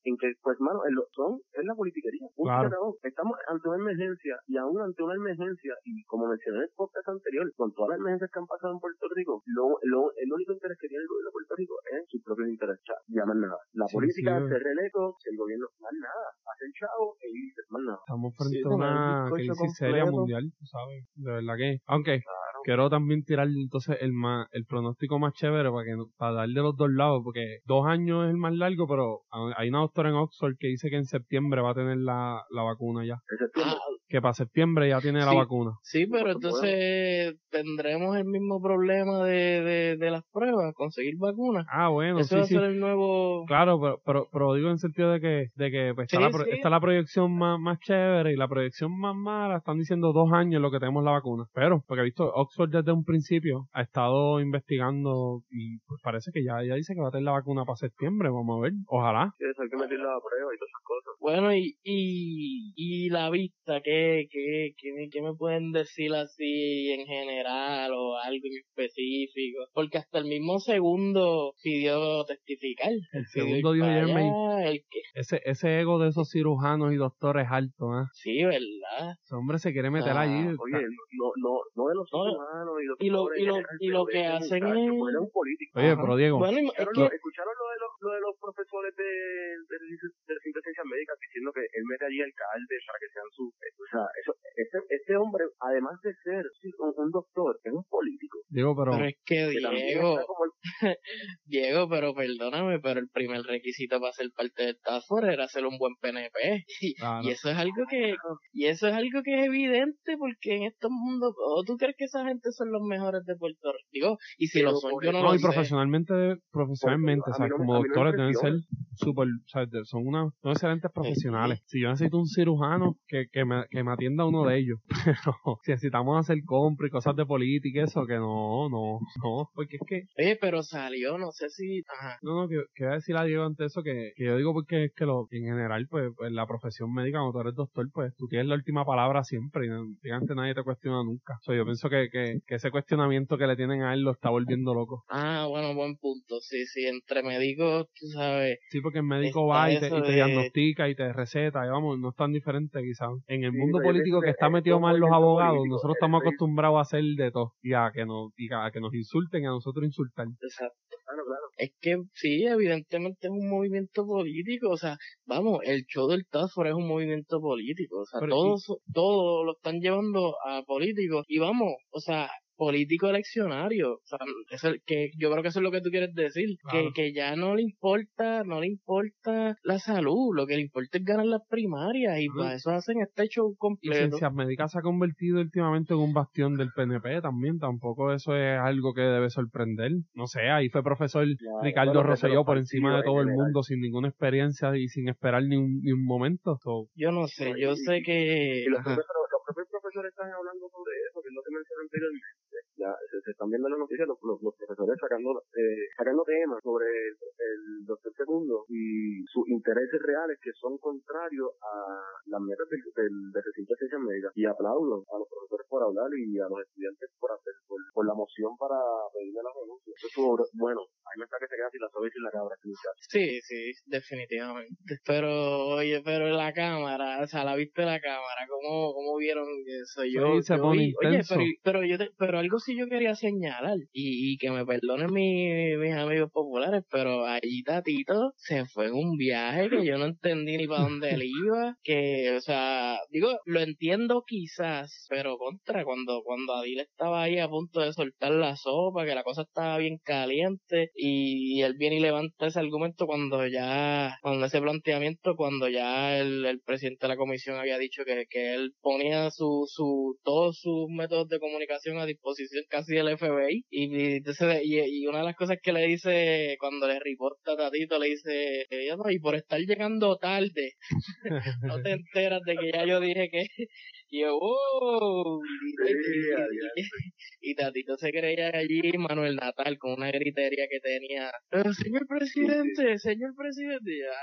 C: en, que, pues, mano, son, es la politiquería. Estamos ante una emergencia y aún ante una emergencia, y como mencioné en el podcast anterior, con todas las emergencias que han pasado en Puerto Rico, lo, lo, el único interés que tiene el gobierno de Puerto Rico es su propio interés. Ya más nada. La política, sí, ser electo, el gobierno, más nada. Hacen chavo e irse, más nada.
B: Estamos frente a una crisis seria mundial, ¿sabes? De verdad que, aunque quiero también tirar entonces el más, el pronóstico más chévere para que para darle los dos lados, porque dos años es el más largo, pero hay una doctora en Oxford que dice que en septiembre va a tener la, la vacuna ya. Que para septiembre ya tiene la vacuna.
A: Sí, pero entonces tendremos el mismo problema de, de, de las pruebas, conseguir vacunas.
B: Ah, bueno,
A: Eso va a ser el nuevo...
B: Claro, pero, pero, pero, digo en sentido de que, de que pues, está, la, está la proyección más, más chévere y la proyección más mala, están diciendo dos años lo que tenemos la vacuna. Pero, porque he visto, Oxford desde un principio ha estado investigando y pues parece que ya, ya dice que va a tener la vacuna para septiembre, vamos a ver, ojalá.
C: Sí, hay que meter la prueba y todas esas cosas.
A: Bueno, y, y, y la vista, que ¿qué, qué, me pueden decir así en general o algo en específico? Porque hasta el mismo segundo pidió testificar.
B: El segundo dijo
A: el
B: ese, ese ego de esos cirujanos y doctores altos, ¿eh?
A: Sí, ¿verdad?
B: Ese hombre se quiere meter allí.
C: Oye, no, no, no de los cirujanos y doctores. Y lo,
A: y lo, y lo que hacen es...
B: Oye, pero Diego...
A: Bueno,
C: ¿Escucharon lo de los, lo de los profesores de, de, de, ciencias médicas diciendo que él mete allí alcalde para que sean sus o sea, eso, este, este hombre, además de ser un, doctor, es un político.
B: Diego, pero...
A: pero es que, Diego, Diego, pero perdóname, pero el primer requisito para ser parte de Task era ser un buen PNP. Y, eso es algo que, y eso es algo que es evidente porque en estos mundos, ¿o tú crees que esa gente son los mejores de Puerto Rico? Y si lo son, yo no, lo
B: y profesionalmente, profesionalmente, o sea, como doctores deben ser súper, o sea, son unos, excelentes profesionales. Si yo necesito un cirujano que, que me, que me atienda uno de ellos. Pero si necesitamos hacer compra y cosas de política y eso, que no, no, no, porque es que...
A: Oye, pero salió, no sé si...
B: No, no, que, que voy a decir a Diego ante eso, que, que yo digo porque es que lo, en general, pues, pues, la profesión médica, cuando tú eres doctor, pues tú tienes la última palabra siempre y antes nadie te cuestiona nunca. O yo pienso que, que, que ese cuestionamiento que le tienen a él lo está volviendo loco.
A: Ah, bueno, buen punto. Sí, sí, entre médicos, tú sabes.
B: Sí, porque el médico va y te, y te diagnostica y te receta, y vamos, no es tan diferente quizás. En el mundo político que está metido mal los abogados, nosotros estamos acostumbrados a hacer de todo y a que nos, y a que nos insulten y a nosotros insultar.
A: Exacto. Es que sí, evidentemente es un movimiento político, o sea, vamos, el show del Task es un movimiento político, o sea, todos, todo lo están llevando a políticos y vamos, o sea, político eleccionario. O sea, eso, que yo creo que eso es lo que tú quieres decir. Que, que ya no le importa, no le importa la salud, lo que le importa es ganar las primarias y para eso hacen este show completo.
B: Y Ciencias Médicas se ha convertido últimamente en un bastión del PNP también, tampoco eso es algo que debe sorprender. No sé, ahí fue profesor Ricardo Rosselló por encima de todo el mundo sin ninguna experiencia y sin esperar ni un, ni un momento.
A: Yo no sé, yo sé que...
C: Y los, propios profesores están hablando sobre eso, que es lo que mencioné anteriormente ya se, están viendo las noticias los, los, profesores sacando eh, sacando temas sobre el, doctor segundo y sus intereses reales que son contrarios a las metas del, del, recinto de ciencias médicas. Y aplaudo a los profesores por hablar y a los estudiantes por hacer por, la moción para pedirle la renuncia. Bueno a mí me está que se queda sin la y sin la cabra
A: sí sí definitivamente. Pero oye pero la cámara o sea la viste la cámara cómo, cómo vieron eso yo,
B: se oye
A: pero, pero yo pero algo sí yo quería señalar, y, y que me perdonen mi, mis amigos populares, pero allí Tatito se fue en un viaje que yo no entendí ni para dónde él iba, que, o sea, digo, lo entiendo quizás, pero contra, cuando, cuando Adil estaba ahí a punto de soltar la sopa, que la cosa estaba bien caliente, y, él viene y levanta ese argumento cuando ya, cuando ese planteamiento, cuando ya el, el presidente de la comisión había dicho que, que él ponía su, su, todos sus métodos de comunicación a disposición casi el FBI. Y, entonces, y, una de las cosas que le dice cuando le reporta a Tatito, le dice, y por estar llegando tarde, no te enteras de que ya yo dije que, y yo, oh, y, Tatito se creía allí Manuel Natal con una gritería que tenía, señor presidente, señor presidente, ya,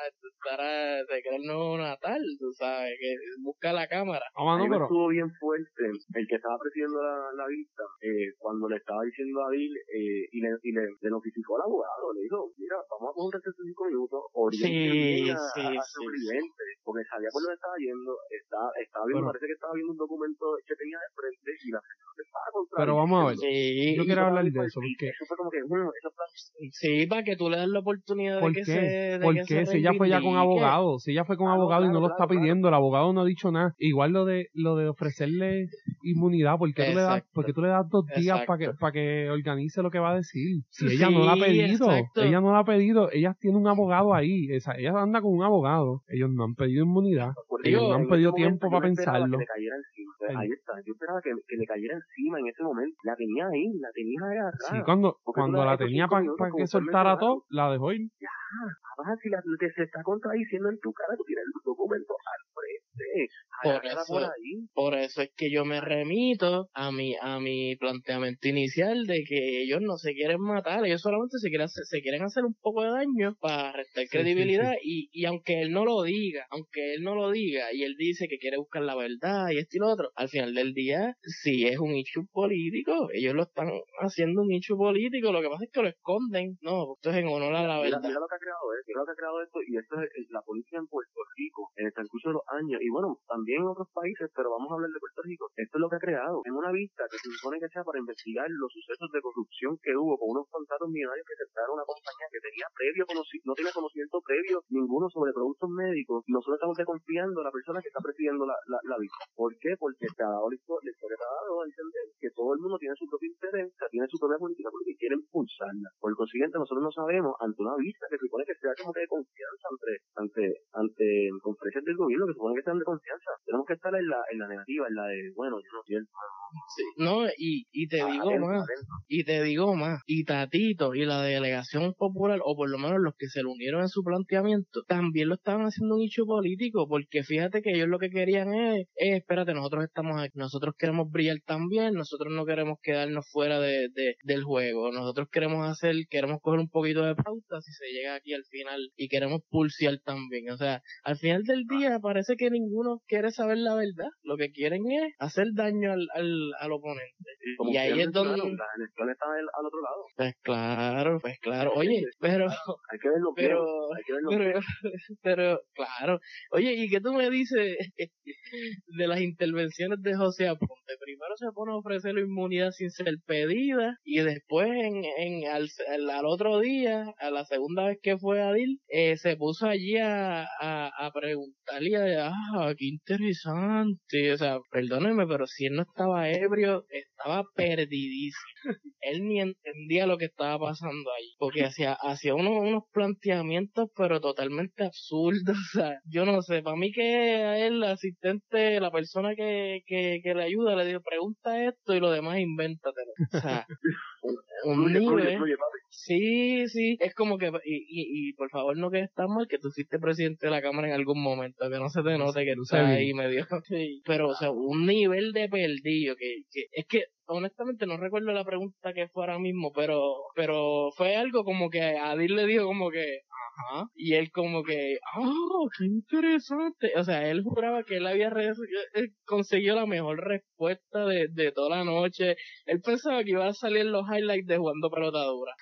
A: para se cree el nuevo Natal, tú sabes, que busca la cámara.
C: Ah, estuvo bien fuerte el que estaba presidiendo la, vista, eh, cuando le estaba diciendo a Bill, eh, y, le, y le, le, notificó al abogado, le dijo, mira, vamos a poner 75 minutos, oriente sí, a, sí, a, porque sabía por dónde estaba yendo, estaba, estaba viendo, parece que estaba viendo un documento que tenía de frente y la persona estaba contra
B: Pero vamos a ver, yo quiero hablar de eso, porque...
C: Eso fue como que, bueno, eso
A: Sí, para que tú le des la oportunidad de que se... De
B: ¿Por
A: que
B: qué? Si ella fue ya con abogado, si ella fue con ah, abogado y no lo está pidiendo, el abogado no ha dicho nada. Igual lo de lo de ofrecerle inmunidad, ¿por qué, tú le, das, porque tú le das dos días para que, para que organice lo que va a decir? Si ella no la ha pedido, ella no la ha pedido, ella tiene un abogado ahí, esa, ella anda con un abogado, ellos no han pedido inmunidad, ellos no han pedido tiempo para pensarlo.
C: Ahí está, yo esperaba que, que, le cayera encima en ese momento, la tenía ahí, la tenía agarrada.
B: Sí, cuando, cuando la tenía para que soltara todo, la dejó ir.
C: Ya, además si la que se está contradiciendo en tu cara, tú tienes el documento al frente.
A: Por eso, por, eso es que yo me remito a mi, a mi planteamiento inicial de que ellos no se quieren matar, ellos solamente se quieren hacer, se quieren hacer un poco de daño para restar credibilidad Y, y aunque él no lo diga, aunque él no lo diga y él dice que quiere buscar la verdad y esto y lo otro, al final del día, si es un issue político, ellos lo están haciendo un issue político, lo que pasa es que lo esconden, no, esto es en honor a la verdad.
C: Mira, lo que ha creado, ¿eh? lo que ha creado esto, y esto es la política en Puerto Rico, en el transcurso de los años, y bueno, también en otros países, pero vamos a hablar de Puerto Rico, esto es lo ha creado, en una vista que se supone que sea para investigar los sucesos de corrupción que hubo con unos contratos millonarios que aceptaron una compañía que tenía previo no tiene conocimiento previo ninguno sobre productos médicos, nosotros estamos desconfiando a la persona que está presidiendo la, la, la vista. ¿Por qué? Porque dado la historia, ha dado a entender que todo el mundo tiene su propio interés, tiene su propia política porque quiere impulsarla. Por consiguiente, nosotros no sabemos, ante una vista que se supone que sea como que de confianza ante, ante, ante conferencias del gobierno que se supone que sean de confianza, tenemos que estar en la, en la negativa, en la de, bueno, yo no
A: Sí, no, y, y te digo más, y te digo más, y Tatito y la delegación popular, o por lo menos los que se le unieron en su planteamiento, también lo estaban haciendo un hecho político, porque fíjate que ellos lo que querían es, espérate, nosotros estamos aquí, nosotros queremos brillar también, nosotros no queremos quedarnos fuera de, de, del juego, nosotros queremos hacer, queremos coger un poquito de pauta si se llega aquí al final y queremos pulsear también, o sea, al final del día parece que ninguno quiere saber la verdad, lo que quieren es hacer daño al, al, al oponente. Y, ahí es donde...
C: está al otro lado.
A: Pues claro, pues claro, oye, pero...
C: Hay que verlo pero, hay que verlo
A: pero, pero, claro, oye, ¿y qué tú me dices de las intervenciones de José Primero se pone a ofrecer la inmunidad sin ser pedida y después en, en al, al, otro día, a la segunda vez que fue a DIL, eh, se puso allí a, a, a preguntarle, ah, qué interesante, o sea, perdónenme, pero si él no estaba ebrio, estaba perdidísimo. Él ni entendía lo que estaba pasando ahí, porque hacía, hacía unos, unos planteamientos, pero totalmente absurdos. O sea, yo no sé, para mí que a él, el asistente, la persona que, que, que le ayuda, le dijo, pregunta esto y lo demás invéntatelo. O sea, un
C: Fluye, fluye,
A: nivel.
C: fluye, papi.
A: Sí, sí, es como que, y, y, y por favor no quedes tan mal que tú fuiste presidente de la Cámara en algún momento, que no se te note que tú
B: vi.
A: ahí medio. Sí. Pero, o sea, un nivel de perdido que, que es que honestamente no recuerdo la pregunta que fue ahora mismo, pero, pero fue algo como que Adil le dijo como que, ajá, y él como que, ah, qué interesante. O sea, él juraba que él había él consiguió la mejor respuesta de, de toda la noche. Él pensaba que iba a salir los highlights de jugando pelota dura.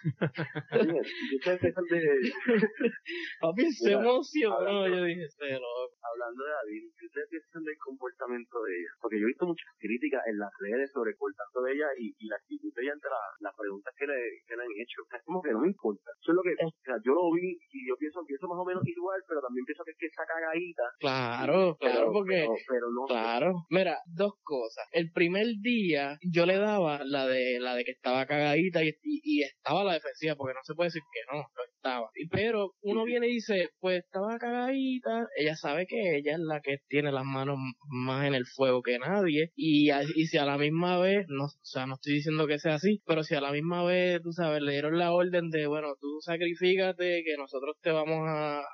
C: Oye, yo sé que eso de,
A: Papi se emocionó, yo dije, "Este loco".
C: hablando de David, ¿qué ustedes piensan del comportamiento de ella? Porque yo he visto muchas críticas en las redes sobre el contacto de ella y, y la actitud de ella ante la- las preguntas que le, que le han hecho. O sea, es como que no me importa. Eso es lo que, o sea, yo lo vi y yo pienso, pienso más o menos igual, pero también pienso que es que está cagadita.
A: Claro, claro, porque
C: pero, pero no.
A: Claro. Mira, dos cosas. El primer día yo le daba la de la de que estaba cagadita y, y, y estaba la defensiva, porque no se puede decir que no, no estaba. Y- Pero uno viene y dice, pues estaba cagadita, ella sabe que ella es la que tiene las manos más en el fuego que nadie. Y, y si a la misma vez, no, o sea, no estoy diciendo que sea así, pero si a la misma vez, tú sabes, le dieron la orden de, bueno, tú sacrifícate, que nosotros te vamos a, a,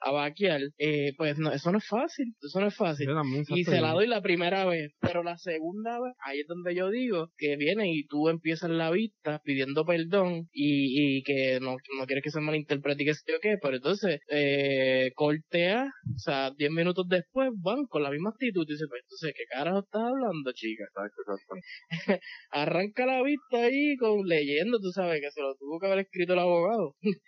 A: a vaquear, eh, pues no, eso no es fácil, eso no es fácil y se la doy la primera vez, pero la segunda vez, ahí es donde yo digo que viene y tú empiezas la vista pidiendo perdón y, y que no, no quieres que se malinterprete y que sé yo qué, pero entonces eh, cortea, o sea, 10 minutos después van con la misma actitud y dices, pues entonces, ¿qué carajo estás hablando, chica?
C: Exacto, exacto.
A: Arranca la vista ahí con leyendo, tú sabes que se lo tuvo que haber escrito el abogado.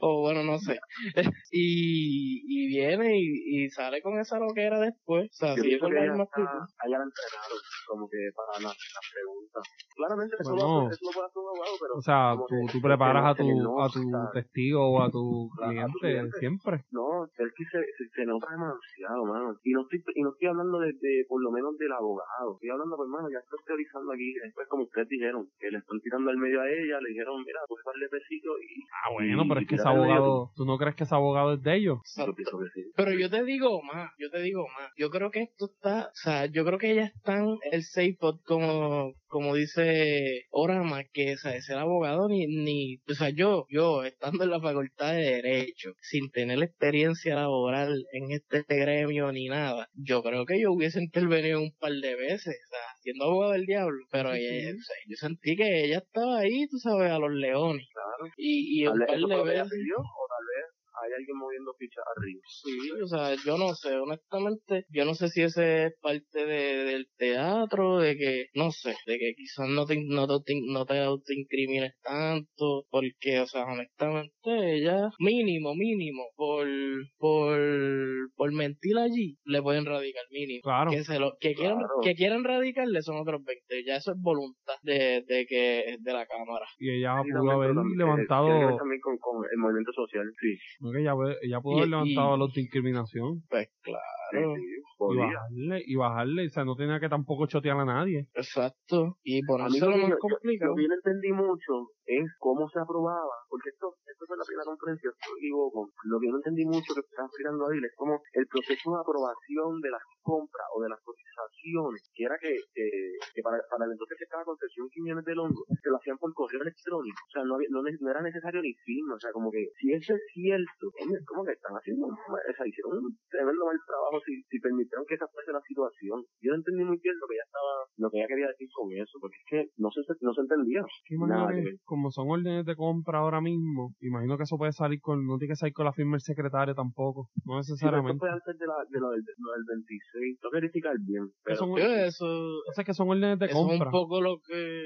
A: o bueno, no sé. y, y viene y, y sale con esa loquera después, o sea, sigue con
C: que
A: la misma
C: está,
A: actitud.
C: a ella la entrenaron como que para las, las preguntas. Claramente eso,
B: Bueno.
C: lo, eso lo puede hacer un abogado, pero
B: O sea, tú,
C: que-
B: tú preparas a tu,
C: no,
B: a tu testigo o a tu cliente
C: cliente.
B: siempre.
C: No, es que se, se, se nota demasiado, mano. Y no estoy, y no estoy hablando de, de, por lo menos del abogado. Estoy hablando, pues, mano, ya estoy teorizando aquí. Después, como ustedes dijeron, que le están tirando al medio a ella, le dijeron, mira, puedes darle besito y...
B: Ah, bueno,
C: y-
B: pero es que ese
C: tirarle
B: ¿tú no crees que ese abogado es de ellos?
A: Pero yo te digo más, yo te digo más. Yo creo que esto está, o sea, yo creo que ellas están el safe como, como dice Orama, que o sea, ser abogado ni, ni, o sea, yo, yo, estando en la facultad de Derecho, sin tener experiencia laboral en este gremio ni nada, yo creo que yo hubiese intervenido un par de veces, o sea, siendo abogado del diablo, pero ella-
B: sí.
A: o sea, yo sentí que ella estaba ahí, tú sabes, a los leones.
C: Claro.
A: Y, y un par de veces.
C: pidió, tal vez hay alguien moviendo fichas arriba.
A: Sí, o sea, yo no sé, honestamente, yo no sé si ese es parte de, del teatro, de que, no sé, de que quizás no te, no te, no te autoincrimines tanto, porque, o sea, honestamente, ella, mínimo, mínimo, por, por, por mentir allí, le pueden radicar mínimo.
B: Claro.
A: Que se lo, que quieran,
C: Claro.
A: que quieran radicarle son otros 20, ya eso es voluntad de, de que, de la cámara.
B: Y ella
C: Sí,
B: pudo haber
C: pero también, eh,
B: levantado,
C: también con, con el movimiento social, sí.
B: no que ella, ella pudo
A: Y-
B: haber levantado
A: y-
B: la autoincriminación
A: Pues
C: Sí,
A: claro.
C: sí,
B: y bajarle, y bajarle, o sea, no tenía que tampoco chotear a nadie.
A: Exacto. Y
C: A mí
A: ponerse
C: lo
A: más complicado.
C: lo que yo entendí mucho es cómo se aprobaba, porque esto, esto fue la primera conferencia, equivoco, lo que yo no entendí mucho que estaba explicando Adil es como el proceso de aprobación de las compras o de las cotizaciones, que era que, para, para el entonces que estaba Concepción Quiñones del Hongo, se lo hacían por correo electrónico, o sea, no, había- no, no era necesario ni firma, o sea, como que si eso es cierto, como que están haciendo, o sea, hicieron un tremendo mal trabajo si, si permitieron que esa fuese la situación. Yo no entendí muy bien lo que ella estaba, lo que ella quería decir con eso, porque es que no se, no se entendía. Nada
B: que, como son órdenes de compra ahora mismo, imagino que eso puede salir con, no tiene que salir con la firma del secretario tampoco, no
C: Sí,
B: necesariamente.
C: fue antes de, la, de lo, del, lo del 26. Tengo que verificar bien. Pero
B: Son-
A: eso,
B: O sea, que son órdenes de
A: eso es un
B: compra.
A: poco lo que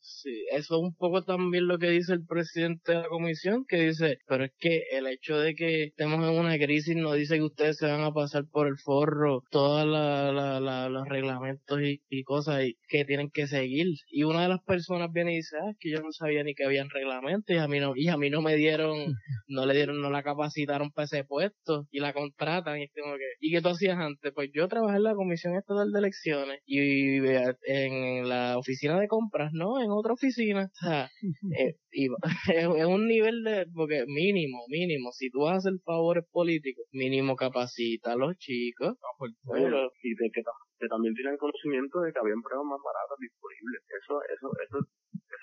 A: sí, eso es un poco también lo que dice el presidente de la comisión, que dice, pero es que el hecho de que estemos en una crisis no dice que ustedes se van a pasar por el forro todos los reglamentos y, cosas y que tienen que seguir. Y una de las personas viene y dice, ah, es que yo no sabía ni que habían reglamentos y a mí no, y a mí no me dieron, no le dieron, no la capacitaron para ese puesto y la contratan y como que, ¿y qué tú hacías antes? Pues yo trabajé en la Comisión Estatal de Elecciones y en la oficina de compras, ¿no? En otra oficina. O sea, eh, es, un nivel de, porque mínimo, mínimo, si tú vas a hacer favores políticos, mínimo capacita a los chicos.
C: Pero, y de que, que también tienen conocimiento de que habían pruebas más baratas disponibles. Eso, eso, eso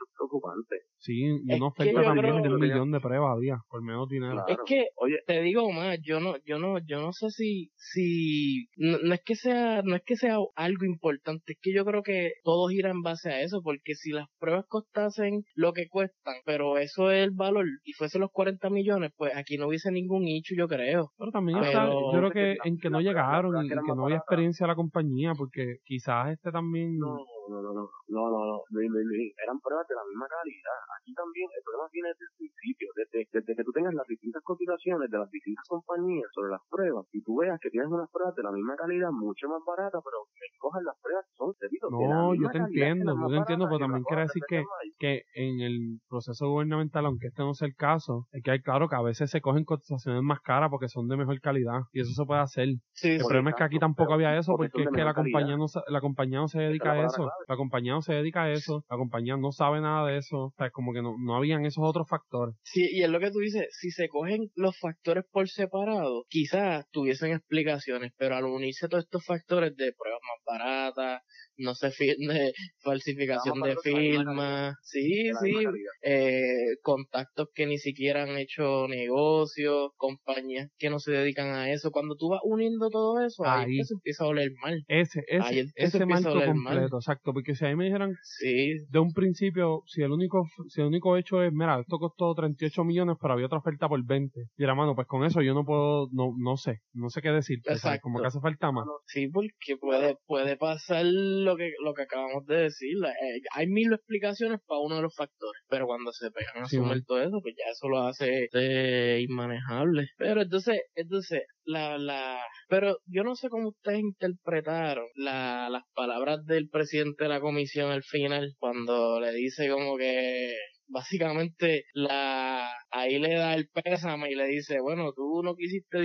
C: eso es preocupante.
B: Sí, y una oferta también de un millón de pruebas había, por menos dinero.
A: Es que, Oye, te digo más, yo no, yo no, yo no sé si, si, no, es que sea, no es que sea algo importante, es que yo creo que todo gira en base a eso, porque si las pruebas costasen lo que cuestan, pero eso es el valor, y fuese los 40 millones, pues aquí no hubiese ningún nicho, yo creo.
B: Pero también está, yo creo que en que no llegaron y que no había experiencia la compañía, porque quizás este también...
C: No no, no, no, no, no, no, eran pruebas de la misma calidad. Aquí también el problema viene desde el principio, desde, desde que tú tengas las distintas cotizaciones de las distintas compañías sobre las pruebas y tú veas que tienes unas pruebas de la misma calidad, mucho más baratas, pero que cojan las pruebas que son debido
B: No, yo te entiendo, yo te entiendo, pero también quiere decir que, que en el proceso gubernamental, aunque este no sea el caso, es que hay claro que a veces se cogen cotizaciones más caras porque son de mejor calidad y eso se puede hacer. el problema es que aquí tampoco había eso porque, es que la compañía no la compañía no se dedica a eso. La compañía no se dedica a eso, la compañía no sabe nada de eso, o sea, como que no, no habían esos otros factores.
A: Sí, y es lo que tú dices, si se cogen los factores por separado, quizás tuviesen explicaciones, pero al unirse todos estos factores de pruebas más baratas, no se de falsificación de firmas, sí, sí, eh, contactos que ni siquiera han hecho negocios, compañías que no se dedican a eso. Cuando tú vas uniendo todo eso, ahí, se empieza a oler mal.
B: Ese, ese, ese marco completo, exacto, porque si a mí me dijeran
A: sí.
B: de un principio, si el único, si el único hecho es, mira, esto costó 38 millones, pero había otra oferta por 20, y la mano, pues con eso yo no puedo, no, no sé, no sé qué decir, como que hace falta más.
A: Sí, porque puede, puede pasar lo que, lo que acabamos de decir. Eh, hay mil explicaciones para uno de los factores, pero cuando se pegan a sumar todo eso, pues ya eso lo hace este, inmanejable. Pero entonces, entonces, la, la, pero yo no sé cómo ustedes interpretaron la, las palabras del presidente de la comisión al final, cuando le dice como que básicamente la ahí le da el pésame y le dice, bueno, tú no quisiste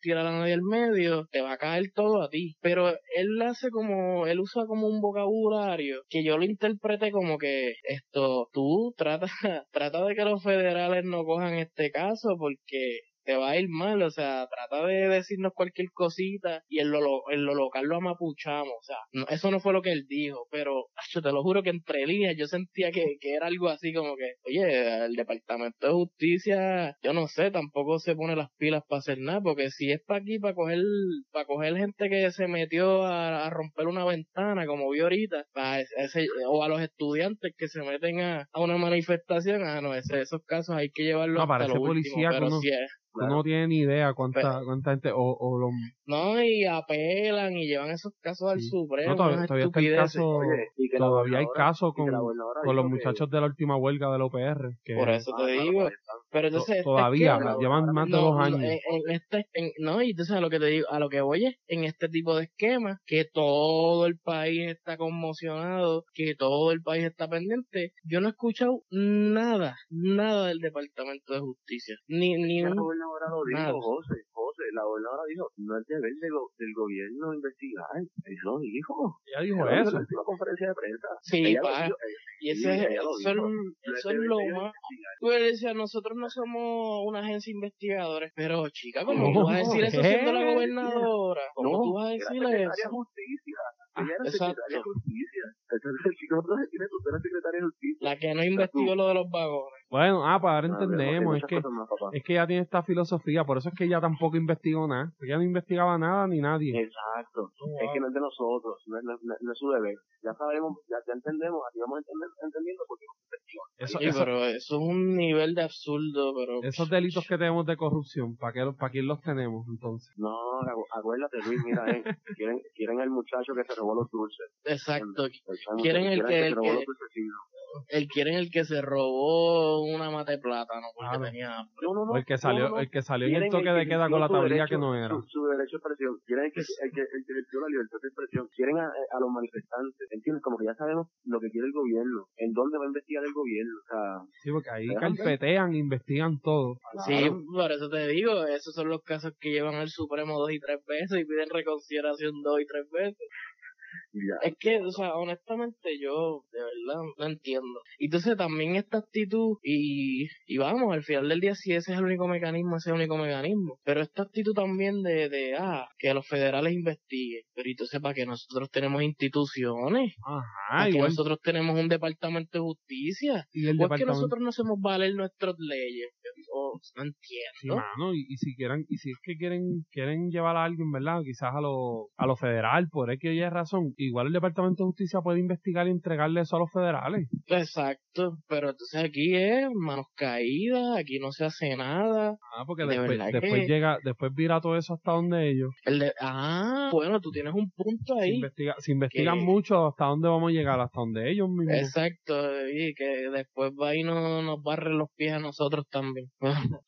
A: tirar a nadie al medio, te va a caer todo a ti. Pero él hace como, él usa como un vocabulario que yo lo interprete como que esto, tú trata, trata de que los federales no cojan este caso porque te va a ir mal, o sea, trata de decirnos cualquier cosita y en lo, en lo local lo amapuchamos, o sea, eso no fue lo que él dijo, pero yo te lo juro que entre líneas yo sentía que, que era algo así como que, oye, el Departamento de Justicia, yo no sé, tampoco se pone las pilas para hacer nada, porque si es para aquí, para coger, para coger gente que se metió a, romper una ventana, como vi ahorita, ese, o a los estudiantes que se meten a, a una manifestación, ah, no, ese, esos casos hay que llevarlos
B: no, hasta lo policía pero si es, no tiene ni idea cuánta, cuánta gente o, o lo...
A: No, y apelan y llevan esos casos al Supremo. No,
B: todavía, todavía está el caso, todavía hay casos con, con los muchachos de la última huelga de la UPR. Que,
A: Por eso te digo. Pero entonces...
B: Todavía, llevan más de dos años.
A: En, este, en, no, y entonces a lo que te digo, a lo que voy es, en este tipo de esquemas, que todo el país está conmocionado, que todo el país está pendiente, yo no he escuchado nada, nada del Departamento de Justicia. Ni, ni un
C: gobernadora lo dijo, José, José, la gobernadora dijo, no es deber de del gobierno investigar, eso lo dijo.
B: Ella dijo eso.
C: En una conferencia de prensa.
A: Sí, pa, y ese, eso, es, eso es lo más. Tú decías, nosotros no somos una agencia investigadora, pero chica, ¿cómo tú vas a decir eso siendo la gobernadora? ¿Cómo no, tú vas a decir eso?
C: Justicia. Ella era secretaria de justicia. secretaria de justicia.
A: La que no investigó lo de los vagones.
B: Bueno, ah, pues ahora entendemos, es que, es que ella tiene esta filosofía, por eso es que ella tampoco investigó nada, ella no investigaba nada ni nadie.
C: Exacto, es que no es de nosotros, no es, no, es su deber, ya sabemos, ya, ya entendemos, así vamos entendiendo porque
A: eso, sí, pero eso es un nivel de absurdo, pero...
B: Esos delitos que tenemos de corrupción, ¿para, qué, para quién los tenemos entonces?
C: No, acuérdate Luis, mira, eh, quieren, quieren el muchacho que se robó los dulces.
A: Exacto, quieren el, que... El que Él quiere el que se robó una mate de plátano porque tenía hambre.
C: No, no, no.
B: O el que salió,
C: no, no.
B: el que salió en el
C: Quieren
B: toque
C: el
B: de
C: que
B: queda con la tablilla
C: derecho-
B: que no era.
C: Su, su derecho de expresión. Quieren el que, el que, el que ejerció la libertad de expresión. Quieren a, a los manifestantes. ¿Entiendes? Como que ya sabemos lo que quiere el gobierno. En dónde va a investigar el gobierno. O sea,
B: Sí, porque ahí carpetean, investigan todo.
A: Sí,
C: claro.
A: por eso te digo, esos son los casos que llevan al Supremo dos y tres veces y piden reconsideración dos y tres veces.
C: Ya.
A: Es que, o sea, honestamente yo de verdad no entiendo. Y entonces también esta actitud, y, y vamos, al final del día si ese es el único mecanismo, ese es el único mecanismo. Pero esta actitud también de, de ah, que los federales investiguen. Pero entonces para que nosotros tenemos instituciones,
B: Ajá,
A: que nosotros tenemos un departamento de justicia.
B: Y el
A: ¿Por qué
B: departamento.
A: nosotros no hacemos valer nuestras leyes? Yo no entiendo.
B: mano, y, y si quieren, y si es que quieren, quieren llevar a alguien, ¿verdad? Quizás a lo, a lo federal, por X o Y razón. Igual el Departamento de Justicia puede investigar y entregarle eso a los federales.
A: Exacto, pero entonces aquí es manos caídas, aquí no se hace nada.
B: Ah, porque
A: De
B: después, después
A: que-
B: llega, después vira todo eso hasta donde ellos.
A: El de, ah, bueno, tú tienes un punto
B: Se,
A: ahí.
B: investiga, se investigan
A: que-
B: mucho hasta dónde vamos a llegar, hasta donde ellos mismos.
A: Exacto, y que después va y no, nos barre los pies a nosotros también.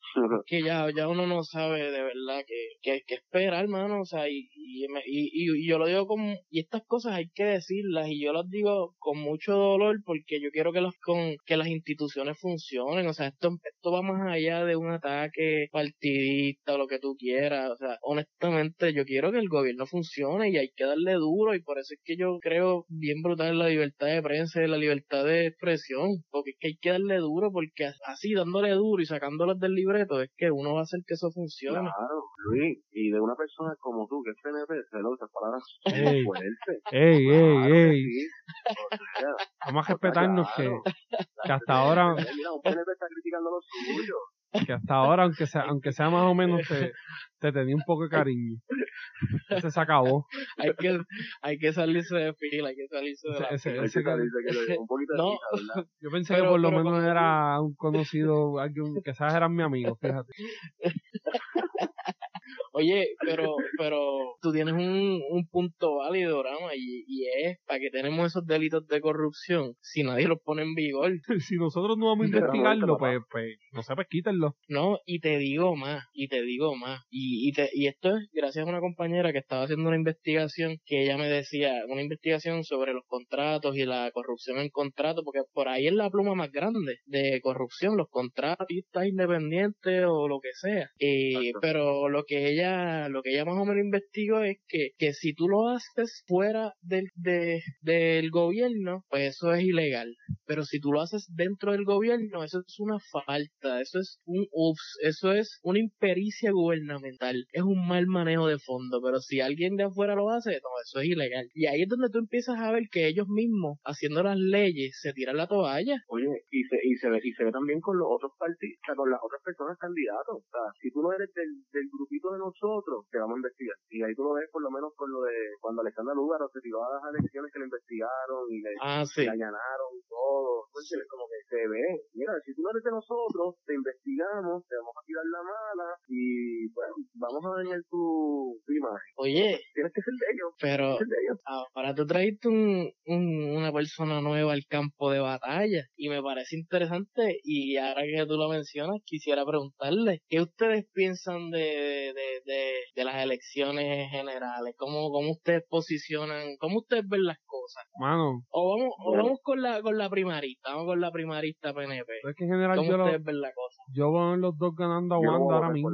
A: que ya, ya uno no sabe de verdad que, que, que esperar, hermano, o sea, y, y, y, y- y yo lo digo con, y estas cosas hay que decirlas, y yo las digo con mucho dolor porque yo quiero que las, con, que las instituciones funcionen, o sea, esto, esto va más allá de un ataque partidista o lo que tú quieras, o sea, honestamente yo quiero que el gobierno funcione y hay que darle duro, y por eso es que yo creo bien brutal la libertad de prensa y la libertad de expresión, porque es que hay que darle duro, porque así dándole duro y sacándolos del libreto es que uno va a hacer que eso funcione.
C: Claro, Luis, y de una persona como tú, que es PNP, se lo esas palabras son
B: Ey. Ey,
C: Claro
B: ey,
C: que
B: ey.
C: sí. O sea,
B: Vamos a respetarnos que,
C: claro.
B: que hasta ahora,
C: Mira, un PNP está criticando lo suyo.
B: que hasta ahora, aunque sea, aunque sea más o menos, te, te tenía un poco de cariño. Ese se acabó.
A: Hay que, hay que salirse de fila, hay que salirse de la
B: Ese-
A: fila.
C: Hay
B: ese
C: que
B: que-
C: salirse que le dé un poquito de
A: No.
C: risa, ¿verdad?
B: yo pensé
A: Pero-
B: que por lo menos era un conocido, alguien, que sabes eran mi amigo, fíjate.
A: Oye, pero, pero tú tienes un, un punto válido, Rama, y, y es para que tenemos esos delitos de corrupción si nadie los pone en vigor,
B: Si nosotros no vamos a investigarlo, pues, pues, no sé, pues quítenlo.
A: ¿no? Y te digo más, y te digo más, y, y, te, y esto es gracias a una compañera que estaba haciendo una investigación que ella me decía, una investigación sobre los contratos y la corrupción en contratos, porque por ahí es la pluma más grande de corrupción, los contratistas independientes o lo que sea. Eh, pero lo que ella, lo que ella más o menos investigó es que, que si tú lo haces fuera del, de, del gobierno, pues eso es ilegal. Pero si tú lo haces dentro del gobierno, eso es una falta, eso es un ups, eso es una impericia gubernamental, es un mal manejo de fondo, pero si alguien de afuera lo hace, no, eso es ilegal. Y ahí es donde tú empiezas a ver que ellos mismos, haciendo las leyes, se tiran la toalla.
C: Oye, y se, y se ve, y se ve también con los otros partidos, con las otras personas candidatos. O sea, si tú no eres del, del grupito de nosotros, te vamos a investigar. Y ahí tú lo ves por lo menos con lo de cuando Alexandra Lúgaro se tiró a las elecciones que le investigaron y le,
A: Ah, sí.
C: le allanaron todo. ¿Tú entiendes? Como que se ve. Mira, si tú no eres de nosotros, te investigamos, te vamos a tirar la mala y, bueno, vamos a dañar tu, tu imagen.
A: Oye,
C: Tienes que ser de ellos.
A: pero
C: Ser de ellos.
A: ahora tú trajiste un, un- una persona nueva al campo de batalla y me parece interesante y ahora que tú lo mencionas quisiera preguntarle ¿qué ustedes piensan de, de, de, de las elecciones generales? ¿Cómo, ¿Cómo ustedes posicionan? ¿Cómo ustedes ven las cosas?
B: Mano,
A: O vamos, o
C: Bueno.
A: vamos con la, con la primarista, vamos con la primarista PNP.
B: es que en general
A: ¿Cómo
B: yo, lo-
A: ustedes ven la cosa?
B: yo veo los dos ganando a Wanda ahora mismo.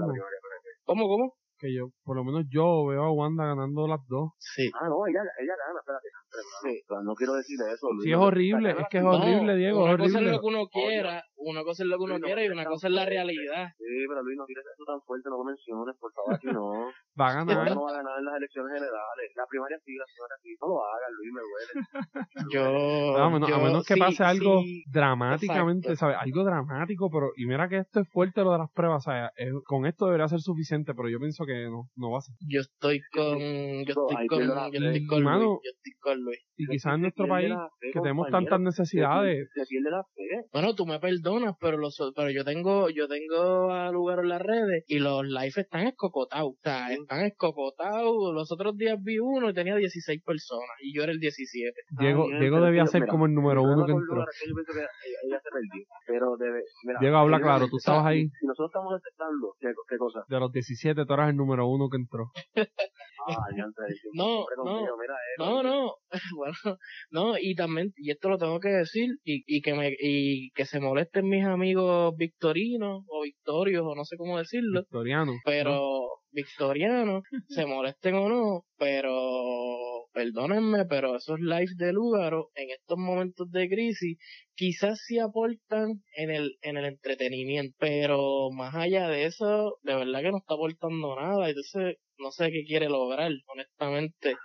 A: ¿Cómo, cómo?
B: Que yo, por lo menos yo veo a Wanda ganando las dos.
A: Sí.
C: Ah, no, ella, ella gana, espérate. espérate, O sea, no quiero decir eso.
B: Sí,
C: Luis,
B: es
C: no,
B: horrible, es que es horrible, Diego,
A: una
B: es
A: cosa es
B: horrible.
A: lo que uno quiera, una cosa es lo que uno
C: no
A: quiera y una cosa es la realidad.
C: Sí, pero Luis, no tires eso tan fuerte, no lo menciones, por favor, aquí no.
B: Va a ganar.
C: no va a ganar en las elecciones generales. La primaria sí, la primaria sí. No lo hagas, Luis, me duele.
A: Yo,
B: a, menos, a
A: yo-
B: menos que
A: sí,
B: pase algo
A: sí,
B: dramáticamente,
A: exacto.
B: ¿sabes? Algo dramático, pero, y mira que esto es fuerte lo de las pruebas, o sea, es- con esto debería ser suficiente, pero yo pienso que no, no va a ser.
A: yo estoy con, yo estoy con, yo estoy con. Luis, yo estoy con Luis.
B: Y quizás en nuestro país, que tenemos tantas necesidades.
C: Se pierde la fe.
A: Bueno, tú me perdonas, pero los pero yo tengo yo tengo a lugar en las redes y los live están escocotados. O sea, están escocotados. Los otros días vi uno y tenía 16 personas y yo era el 17.
B: Diego,
C: Ah,
B: Diego
C: pero,
B: debía ser
C: mira,
B: como el número uno que entró.
C: Que yo pienso que ella- ella se perdió. Pero debe, mira,
B: Diego, habla claro, tú estabas ahí.
C: Si nosotros estamos aceptando, ¿qué, qué cosa?
B: De los 17, tú eras el número uno que entró.
C: Ah, ya antes de
A: No, no.
C: mira,
A: No, no, bueno, no, y también, y esto lo tengo que decir, y, y que me, y que se molesten mis amigos victorinos, o victorios, o no sé cómo decirlo,
B: Victoriano.
A: pero
B: ¿no?
A: victorianos, se molesten o no, pero perdónenme, pero esos lives de Lúgaro en estos momentos de crisis quizás sí aportan en el en el entretenimiento, pero más allá de eso, de verdad que no está aportando nada, entonces no sé qué quiere lograr, honestamente.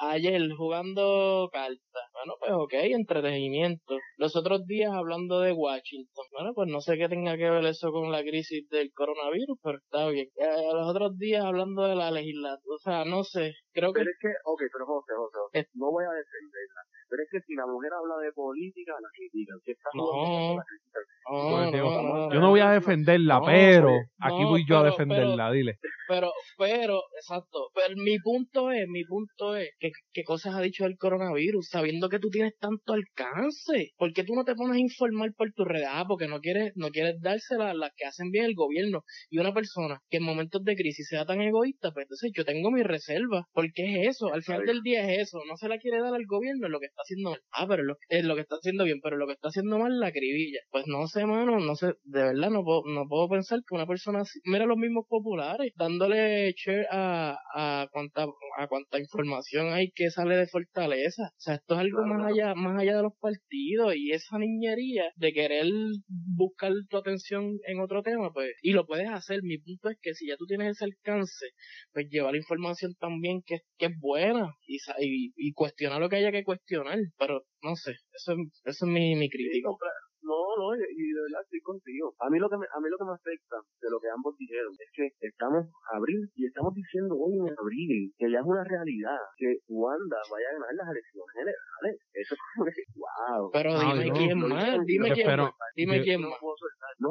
A: Ayer jugando cartas, bueno pues ok, entretenimiento. Los otros días hablando de Washington, bueno pues no sé qué tenga que ver eso con la crisis del coronavirus, pero está bien. Eh, los otros días hablando de la legislatura, o sea, no sé, creo que
C: Pero es que, ok, pero José, José, José, no voy a defenderla. Pero es que si la mujer habla de política, la critican. Si está
A: No.
C: jugando, la critican.
A: no,
B: Diego,
A: no, no,
B: Yo no voy a defenderla,
A: No,
B: pero aquí voy yo a
A: pero-
B: defenderla, dile.
A: Pero, pero, exacto. Pero mi punto es, mi punto es, que, qué cosas ha dicho del coronavirus, sabiendo que tú tienes tanto alcance. ¿Por qué tú no te pones a informar por tu red? Ah, porque no quieres, no quieres dársela a las que hacen bien el gobierno. Y una persona que en momentos de crisis sea tan egoísta, pues entonces yo tengo mi reserva. ¿Por qué es eso? Al final del día es eso. No se la quiere dar al gobierno, es lo que está haciendo mal. Ah, pero lo, es lo que está haciendo bien, pero lo que está haciendo mal la cribilla. Pues no sé, mano, no sé, de verdad no puedo, no puedo pensar que una persona así, mira los mismos populares, dándole share a, a cuánta, a cuánta información hay que sale de fortaleza. O sea, esto es algo
C: Claro,
A: más allá, más allá de los partidos y esa niñería de querer buscar tu atención en otro tema, pues, y lo puedes hacer. Mi punto es que si ya tú tienes ese alcance, pues llevar información también que, que es buena y, y, y cuestionar lo que haya que cuestionar, pero no sé, eso, es- eso es mi, mi crítica.
C: no. No, y de verdad estoy contigo. A mí lo que me, a mí lo que me afecta de lo que ambos dijeron es que estamos abril y estamos diciendo hoy en abril que ya es una realidad que Wanda vaya a ganar las elecciones generales. Eso es como que, wow.
A: Pero
B: Ah,
A: dime quién más, dime quién más, dime quién
C: no
A: más.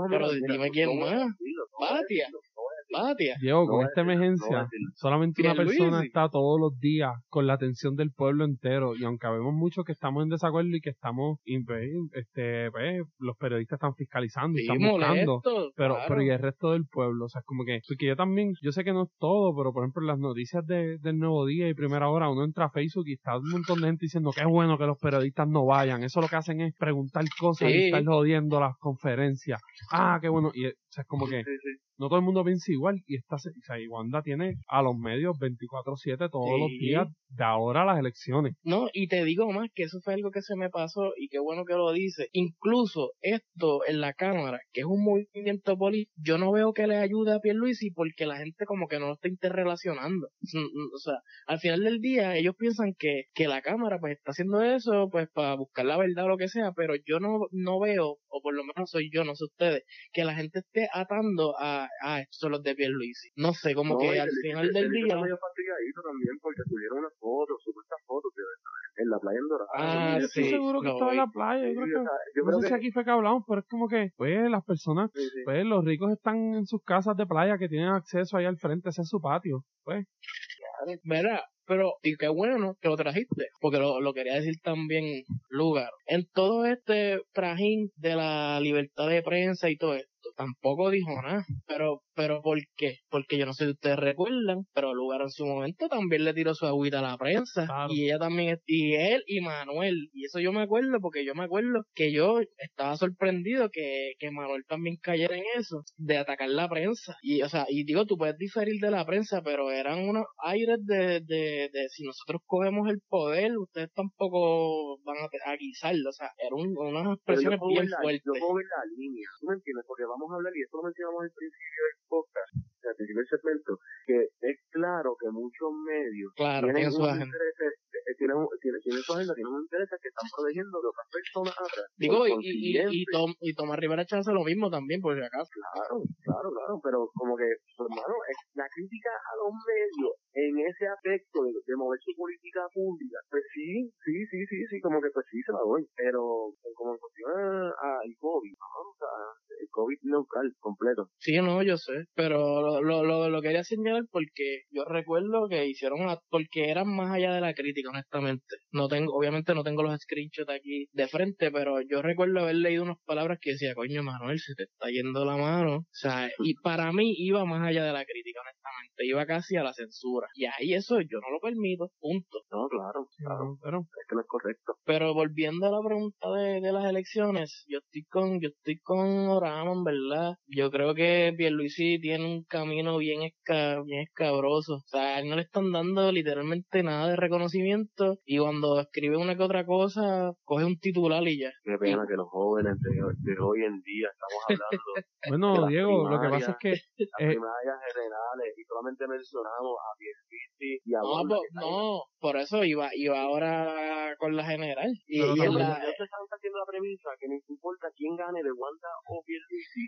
A: Pero
C: mira,
A: dime quién más.
C: decirlo, no voy a
A: Batia.
C: decirlo, no voy a decirlo.
A: Batia.
B: Diego,
C: No
B: con esta emergencia, solamente una persona está todos los días con la atención del pueblo entero. Y aunque vemos mucho que estamos en desacuerdo y que estamos, pues, este, pues, los periodistas están fiscalizando y
A: Sí,
B: están buscando.
A: molesto,
B: Pero,
A: claro.
B: pero y el resto del pueblo, o sea, es como que, porque yo también, yo sé que no es todo, pero por ejemplo en las noticias de, del Nuevo Día y Primera Hora, uno entra a Facebook y está un montón de gente diciendo que es bueno que los periodistas no vayan, eso lo que hacen es preguntar cosas y estar jodiendo las conferencias. Ah, qué bueno, y o sea, es como que
C: Sí, sí.
B: no todo el mundo piensa igual y esta, o sea, y Wanda tiene a los medios 24/7 todos los días de ahora a las elecciones.
A: No, y te digo más que eso fue algo que se me pasó y qué bueno que lo dice. Incluso esto en la Cámara, que es un movimiento político, yo no veo que le ayude a Pierluisi porque la gente como que no lo está interrelacionando. O sea, al final del día ellos piensan que, que la Cámara pues está haciendo eso pues para buscar la verdad o lo que sea, pero yo no, no veo, o por lo menos soy yo, no sé ustedes, que la gente esté atando a, a estos son los de Pierluisi. No sé, como
C: No,
A: que al
C: el-
A: final
C: el-
A: del
C: el
A: día...
C: está medio fastigadito también porque subieron unas fotos, supuestas fotos de en la playa en Dorado.
A: Ah,
B: yo estoy
A: sí,
B: seguro que estaba en la playa, yo creo
C: o
B: que,
C: sea, yo
B: no
C: creo
B: sé
C: que
B: si aquí fue que hablamos, pero es como que, pues, las personas
C: sí, sí.
B: Pues los ricos están en sus casas de playa que tienen acceso ahí al frente, ese es su patio. Pues,
A: ¿Verdad? Pero, y qué bueno que lo trajiste, porque lo, lo quería decir también lugar. En todo este trajín de la libertad de prensa y todo esto, tampoco dijo nada. Pero, pero ¿por qué? Porque yo no sé si ustedes recuerdan, pero lugar en su momento también le tiró su agüita a la prensa.
B: Claro.
A: Y ella también, y él y Manuel. Y eso yo me acuerdo, porque yo me acuerdo que yo estaba sorprendido que, que Manuel también cayera en eso, de atacar la prensa. Y, o sea, y digo, tú puedes diferir de la prensa, pero eran unos aires de, de, de si nosotros cogemos el poder, ustedes tampoco van a, a guisarlo. O sea, eran un- expresiones
C: puedo,
A: bien
C: la,
A: fuertes.
C: yo puedo ver la línea, ¿tú me entiendes? Porque vamos a hablar, y esto lo mencionamos al principio del podcast, al principio del segmento, que es claro que muchos medios
A: Claro,
C: tienen
A: tienen su
C: unos
A: agenda.
C: intereses tienen, tienen, tienen su agenda, tienen intereses que están protegiendo de otras personas atrás.
A: Digo, y, y, y, Tom, y Tomás Rivera Chávez lo mismo también, por si acaso.
C: Claro, claro, claro, pero como que, pues, hermano, es- la crítica a los medios en ese aspecto de, de mover su política pública, pues sí, sí, sí, sí, sí, como que pues sí se la doy, pero eh, como en cuestión al COVID, ¿no? o sea, el COVID neutral, completo.
A: Sí, no, yo sé, pero lo, lo, lo, lo quería señalar porque yo recuerdo que hicieron, porque eran más allá de la crítica, honestamente. No tengo, obviamente no tengo los screenshots aquí de frente, pero yo recuerdo haber leído unas palabras que decía, coño, Manuel, se te está yendo la mano. O sea, y para mí iba más allá de la crítica, honestamente, iba casi a la censura. Y ahí eso yo no lo permito, punto.
C: No, claro, claro,
B: Pero,
C: es que no es correcto.
A: Pero volviendo a la pregunta de, de las elecciones, yo estoy con, yo estoy con Orama, en verdad. Yo creo que Pierluisi tiene un camino bien esca, bien escabroso. O sea, a él no le están dando literalmente nada de reconocimiento y cuando escribe una que otra cosa, coge un titular y ya.
C: Qué pena que los jóvenes de, de hoy en día estamos hablando
B: bueno, Diego, lo que pasa es que
C: las
B: eh,
C: primarias generales y solamente mencionamos a Pierluisi y a
A: No,
C: Wanda,
A: po-
C: que están-
A: no, por eso iba, iba ahora con la general. Y,
B: Pero
A: y
C: Y
A: la-
C: están haciendo la premisa que no importa quién gane de Wanda o Pierluisi,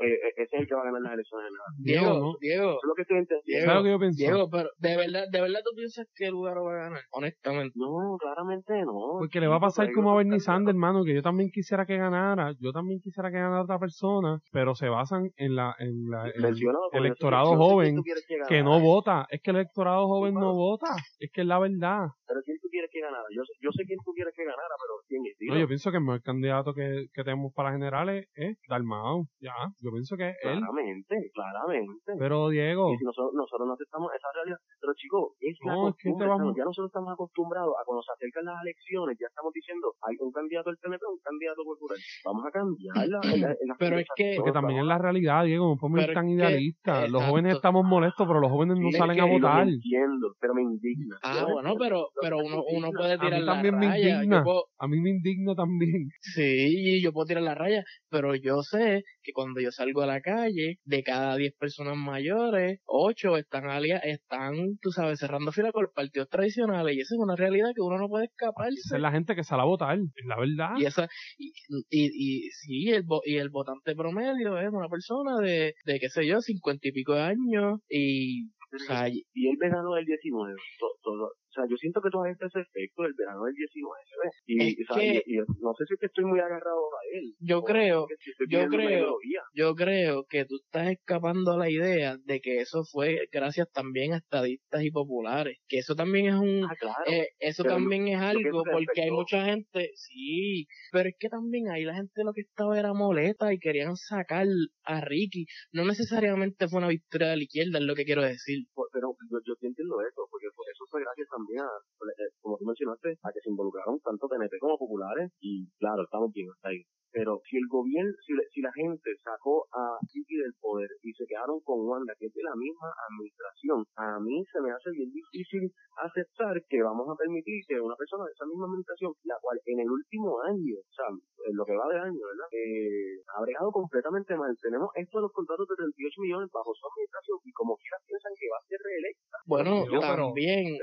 C: eh, eh, ese es el que va a ganar las elecciones generales.
B: Diego,
A: Diego,
B: ¿no?
A: Diego,
C: es lo que estoy entendiendo.
B: ¿sabes lo que yo pienso?
A: Diego, pero de verdad, de verdad tú piensas que el lugar va a ganar, honestamente.
C: No, claramente no.
B: Porque le va a pasar como a Bernie Sanders, hermano, que yo también quisiera que ganara, yo también quisiera que ganara otra persona, pero se basan en la, en la, en
C: sé-
B: electorado joven
C: que
B: que no vota. Es que el electorado joven no vota. Es que es la verdad.
C: Pero quién tú quieres que ganara. Yo, sé- yo sé quién tú quieres que ganara, pero quién es.
B: No,
C: Dilo.
B: yo pienso que el mejor candidato que, que tenemos para generales es Dalmau. Ya, yo pienso que es él.
C: Claramente, claramente.
B: Pero Diego,
C: Y si nosotros, nosotros no aceptamos esa realidad. Pero chicos, es la
B: No, es que te vamos-
C: Ya nosotros estamos acostumbrados a cuando se acercan las elecciones, ya estamos diciendo, hay un candidato del PNP, un candidato popular. Vamos a cambiarla. en la- las
A: Pero es que-
B: también es la realidad, Diego, no podemos ir
A: Pero
B: tan idealistas. Los
A: exacto.
B: jóvenes estamos molestos, pero los jóvenes no salen
C: que
B: a
C: lo
B: votar.
C: entiendo, pero me indigna.
A: Ah, bueno, pero,
C: pero
A: uno, uno puede
B: A
A: tirar
B: mí
A: la
B: también me
A: raya.
B: indigna.
A: Puedo-
B: A mí me indigna también.
A: sí, yo puedo tirar la raya, pero yo sé que cuando yo salgo a la calle, de cada 10 personas mayores, 8 están están, tú sabes, cerrando fila con los partidos tradicionales, y esa es una realidad que uno no puede escaparse.
B: Esa es la gente que sale a votar, es la verdad.
A: Y esa, y, y, y sí, el, y el votante promedio es una persona de, de qué sé yo, cincuenta y pico de años, y, o sea, y-
C: el verano del 19, to- todo- o sea, yo siento que todavía está ese efecto del verano del 19, ¿ves? Y,
A: Es
C: o sea,
A: que-
C: y- y no sé si es que estoy muy agarrado a él.
A: Yo creo-
C: es que si
A: yo creo- yo creo que tú estás escapando a la idea de que eso fue gracias también a estadistas y populares, que eso también es un,
C: Ah, claro.
A: eh, eso
C: pero
A: también es
C: que
A: algo porque hay mucha gente, sí, pero es que también ahí la gente lo que estaba era molesta y querían sacar a Ricky, no necesariamente fue una victoria de la izquierda, es lo que quiero decir.
C: Por- pero yo, yo entiendo eso, porque fue- eso fue gracias también a, eh, como tú mencionaste, a que se involucraron tanto PNP como populares, y claro, estamos bien hasta ahí. Pero si el gobierno, si, le- si la gente sacó a Ricky del poder y se quedaron con Wanda, que es de la misma administración, a mí se me hace bien difícil aceptar que vamos a permitir que una persona de esa misma administración, la cual en el último año, o sea, en lo que va de año, ¿verdad? Eh, ha bregado completamente mal. Tenemos esto de los contratos de 38 millones bajo su administración y como quiera piensan que va a ser reelecta.
A: Bueno,
B: Yo,
A: también.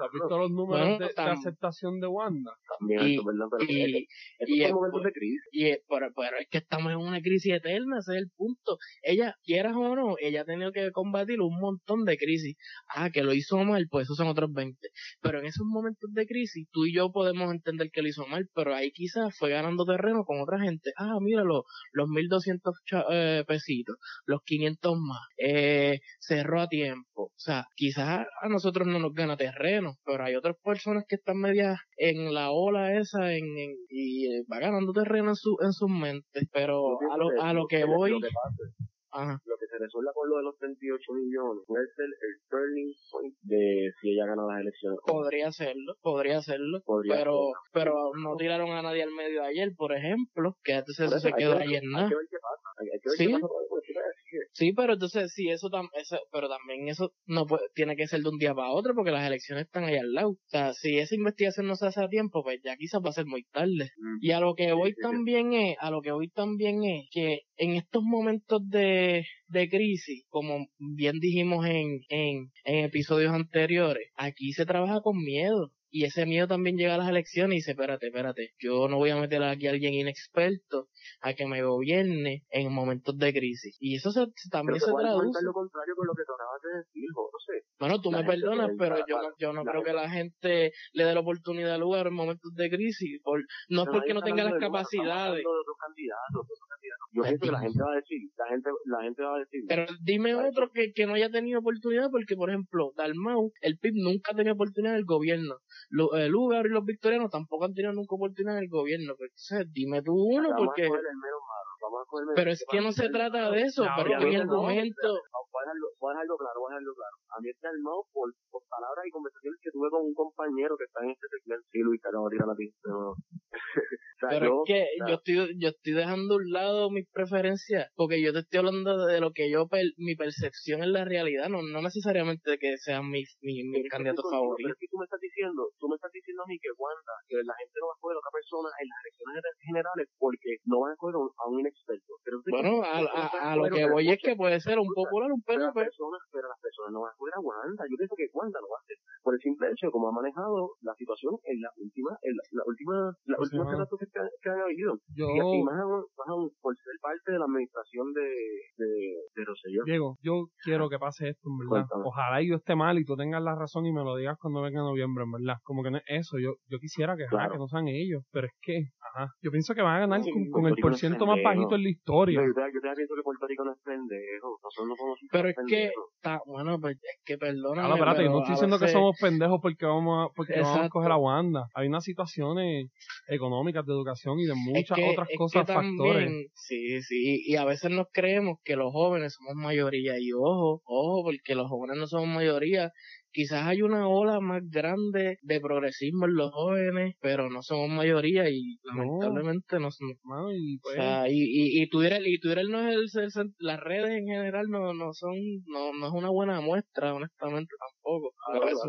B: ¿Has visto los números
A: Bueno,
B: de, aceptación de Wanda?
C: También,
A: y,
C: eso, ¿verdad? Pero
A: y, es-
C: momentos de crisis.
A: Y pero, es que estamos en una crisis eterna, ese es el punto. Ella, quieras o no, ella ha tenido que combatir un montón de crisis. Ah, que lo hizo mal, pues esos son otros 20. Pero en esos momentos de crisis, tú y yo podemos entender que lo hizo mal, pero ahí quizás fue ganando terreno con otra gente. Ah, míralo, los 1200 cha- eh, pesitos, los 500 más, eh, cerró a tiempo. O sea, quizás a nosotros no nos gana terreno, pero hay otras personas que están medias en la ola esa en, en- y eh, va ganando terreno en su en sus mentes. Pero a lo, a lo que voy,
C: Lo que
A: ajá,
C: lo que se resuelva con lo de los 38 millones puede ser el turning point de si ella gana las elecciones.
A: podría hacerlo, podría hacerlo.
C: Podría
A: pero
C: ser.
A: pero no tiraron a nadie al medio ayer, por ejemplo, que eso, se
C: hay
A: quedó ahí en
C: Hay
A: nada.
C: que ver qué pasa. Hay que ver
A: Sí.
C: qué pasa
A: Sí, pero entonces sí, eso, tam eso pero también eso no puede, tiene que ser de un día para otro porque las elecciones están ahí al lado. O sea, si esa investigación no se hace a tiempo, pues ya quizás va a ser muy tarde.
C: Mm.
A: Y a lo que voy
C: sí, sí.
A: también es, a lo que voy también es que en estos momentos de, de crisis, como bien dijimos en, en, en episodios anteriores, aquí se trabaja con miedo. Y ese miedo también llega a las elecciones y dice, espérate, espérate, yo no voy a meter aquí a alguien inexperto a que me gobierne en momentos de crisis. Y eso se, también se traduce.
C: lo contrario con lo que te acabas de decir, no sé.
A: Bueno, tú me perdonas, pero yo, yo no creo que la gente le dé la oportunidad al lugar en momentos de crisis. Por, no es porque no tenga las capacidades.
C: Yo pienso que la gente va a decir, la gente, la gente va a decir.
A: Pero dime otro que, que no haya tenido oportunidad, porque por ejemplo, Dalmau, el PIB nunca ha tenido oportunidad en el gobierno. el lugar y los victorianos tampoco han tenido nunca oportunidad en el gobierno. Pero, pues, entonces, dime tú uno, porque... Pero es que no se trata de eso, pero en el momento...
C: Voy a dejarlo claro, voy a dejarlo claro. A mí está armado por, por palabras y conversaciones que tuve con un compañero que está en este sector. Sí, Luis, te acabo de tirar a ti.
A: Pero es que yo estoy, yo estoy dejando a un lado mis preferencias, porque yo te estoy hablando de lo que yo, mi percepción en la realidad, no, no necesariamente de que sean mis, mis, mis candidatos favoritos.
C: Pero es que tú me estás diciendo, tú me estás diciendo a mí que Wanda, que la gente no va a escoger a otra persona en las elecciones generales porque no van a escoger a un inexperto. Pero
A: bueno, a, a, a, lo que voy es que puede ser un popular, un
C: pero, pero, pero las personas no van a escoger a Wanda. Yo pienso que Wanda lo va a hacer por el simple hecho de cómo ha manejado la situación en la última, en la, la última, la última que, que, han habido.
B: Yo...
C: Y, más, aún, más aún, por ser parte de la administración de, de, de Rosselló.
B: Diego, yo quiero que pase esto, en verdad. Ojalá yo esté mal y tú tengas la razón y me lo digas cuando venga noviembre, en verdad. Como que no es eso. Yo, yo quisiera que, que no sean ellos, pero es que, ajá, yo pienso que van a ganar con, el porciento más bajito en la historia.
C: Yo, yo, yo pienso que Puerto Rico no es pendejo. Nosotros no somos
A: Pero es que, está, bueno, pues es que perdona.
B: No, espérate, no estoy diciendo que somos pendejos porque vamos a, porque vamos a coger a Wanda. Hay unas situaciones económicas, de educación y de muchas otras cosas, factores.
A: Sí, sí, y a veces nos creemos que los jóvenes somos mayoría y ojo, ojo, porque los jóvenes no somos mayoría quizás hay una ola más grande de progresismo en los jóvenes, pero no somos mayoría y lamentablemente no, somos. y, pues, o sea, y, y, y Twitter, y Twitter no es el, las redes en general no, no son, no, no es una buena muestra, honestamente tampoco.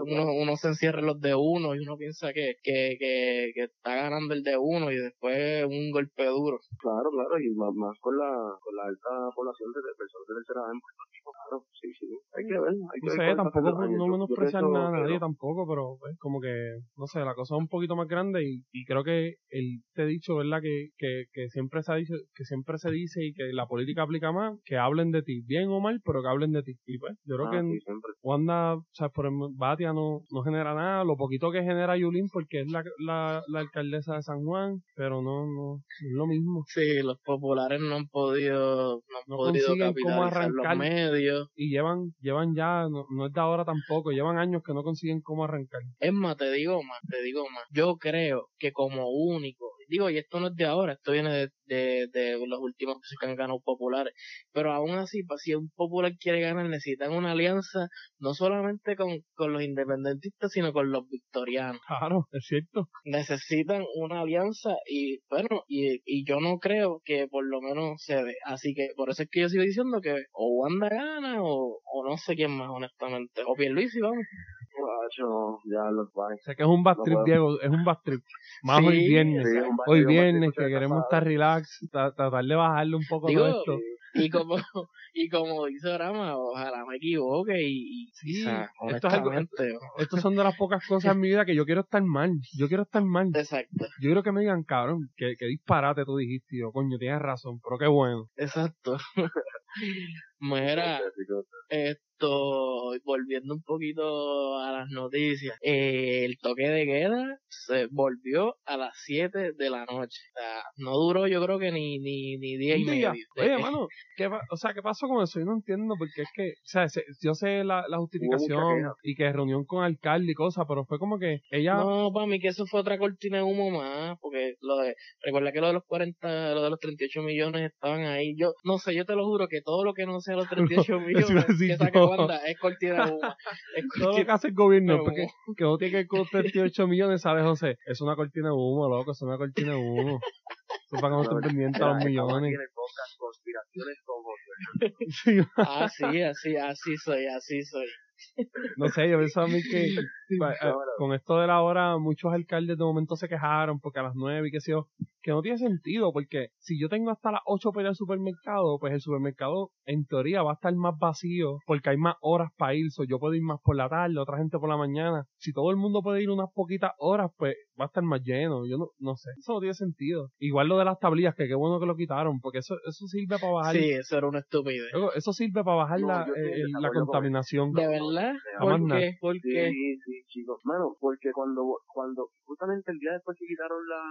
A: uno, uno se encierra los de uno y uno piensa que, que, que, que está ganando el de uno y después un golpe duro.
C: Claro, claro, y más, más con la, con la alta población de personas de tercera edad en Puerto Rico, claro, sí, sí, hay que ver, hay que
B: no
C: ver.
B: Sé, tampoco, no menos apreciar nada a nadie tampoco, pero pues, como que, no sé, la cosa es un poquito más grande y, y creo que el te he dicho, ¿verdad? Que, que, que siempre se ha dicho, que siempre se dice y que la política aplica más, que hablen de ti, bien o mal, pero que hablen de ti. Y pues, yo creo
C: ah,
B: que en Wanda, o sea, por Batia no, no genera nada, lo poquito que genera Yulín porque es la, la, la alcaldesa de San Juan, pero no, no, es lo mismo.
A: Sí, los populares no han podido, no han podido capitalizar los medios.
B: Y llevan, llevan ya, no, no es de ahora tampoco, llevan años que no consiguen cómo arrancar.
A: Es más, te digo más, te digo más. Yo creo que como único, digo, y esto no es de ahora, esto viene de, de, de los últimos que han ganado populares, pero aún así, si un popular quiere ganar, necesitan una alianza no solamente con, con los independentistas, sino con los victorianos.
B: Claro, es cierto.
A: Necesitan una alianza y, bueno, y, y yo no creo que por lo menos se dé. Así que por eso es que yo sigo diciendo que o Wanda gana o, o no sé quién más, honestamente. O Pierluisi, vamos.
C: Ya los
B: Sé que es un bad trip, Diego, es un bad trip. Más hoy viernes. hoy viernes, que queremos estar relax, tratar de bajarle un poco
A: Digo,
B: esto.
A: Y como, y como dice Rama, ojalá me equivoque y,
B: sí, esto estos son de las pocas cosas en mi vida que yo quiero estar mal. Yo quiero estar mal.
A: Exacto.
B: Yo quiero que me digan, cabrón, que, que disparate tú dijiste. yo, coño, tienes razón, pero qué bueno.
A: Exacto. Mira, esto, volviendo un poquito a las noticias, eh, el toque de queda se volvió a las 7 de la noche. O sea, no duró yo creo que ni, ni, ni día y medio.
B: Oye, mano, ¿qué, o sea, ¿qué pasó con eso? Yo no entiendo porque es que, o sea, yo sé la, la justificación y que reunión con alcalde y cosas, pero fue como que ella...
A: No, para mí que eso fue otra cortina de humo más, porque lo de, recuerda que lo de los 40, lo de los 38 millones estaban ahí. Yo, no sé, yo te lo juro que todo lo que no sea los 38 millones que saca Es cortina de humo. Es
B: todo lo que hace el gobierno, porque que no tiene que con 38 millones, ¿sabes, José? Es una cortina de humo, loco, es una cortina de humo. Eso para que no estén pendientes a los millones.
A: ah, sí, así, así soy, así soy.
B: No sé, yo pienso a mí que con esto de la hora muchos alcaldes de momento se quejaron porque a las nueve y qué sé yo, que no tiene sentido, porque si yo tengo hasta las 8 para ir al supermercado, pues el supermercado en teoría va a estar más vacío, porque hay más horas para ir, so yo puedo ir más por la tarde, otra gente por la mañana. Si todo el mundo puede ir unas poquitas horas, pues va a estar más lleno. Yo no, no sé, eso no tiene sentido. Igual lo de las tablillas, que qué bueno que lo quitaron, porque eso, eso sirve para bajar.
A: Sí, eso era una estupidez.
B: Eso sirve para bajar
C: No,
B: la, eh, la contaminación.
A: ¿De verdad? ¿Por qué? ¿Por qué?
C: Sí, sí, chicos. Mano, porque cuando, cuando, justamente el día después que quitaron la,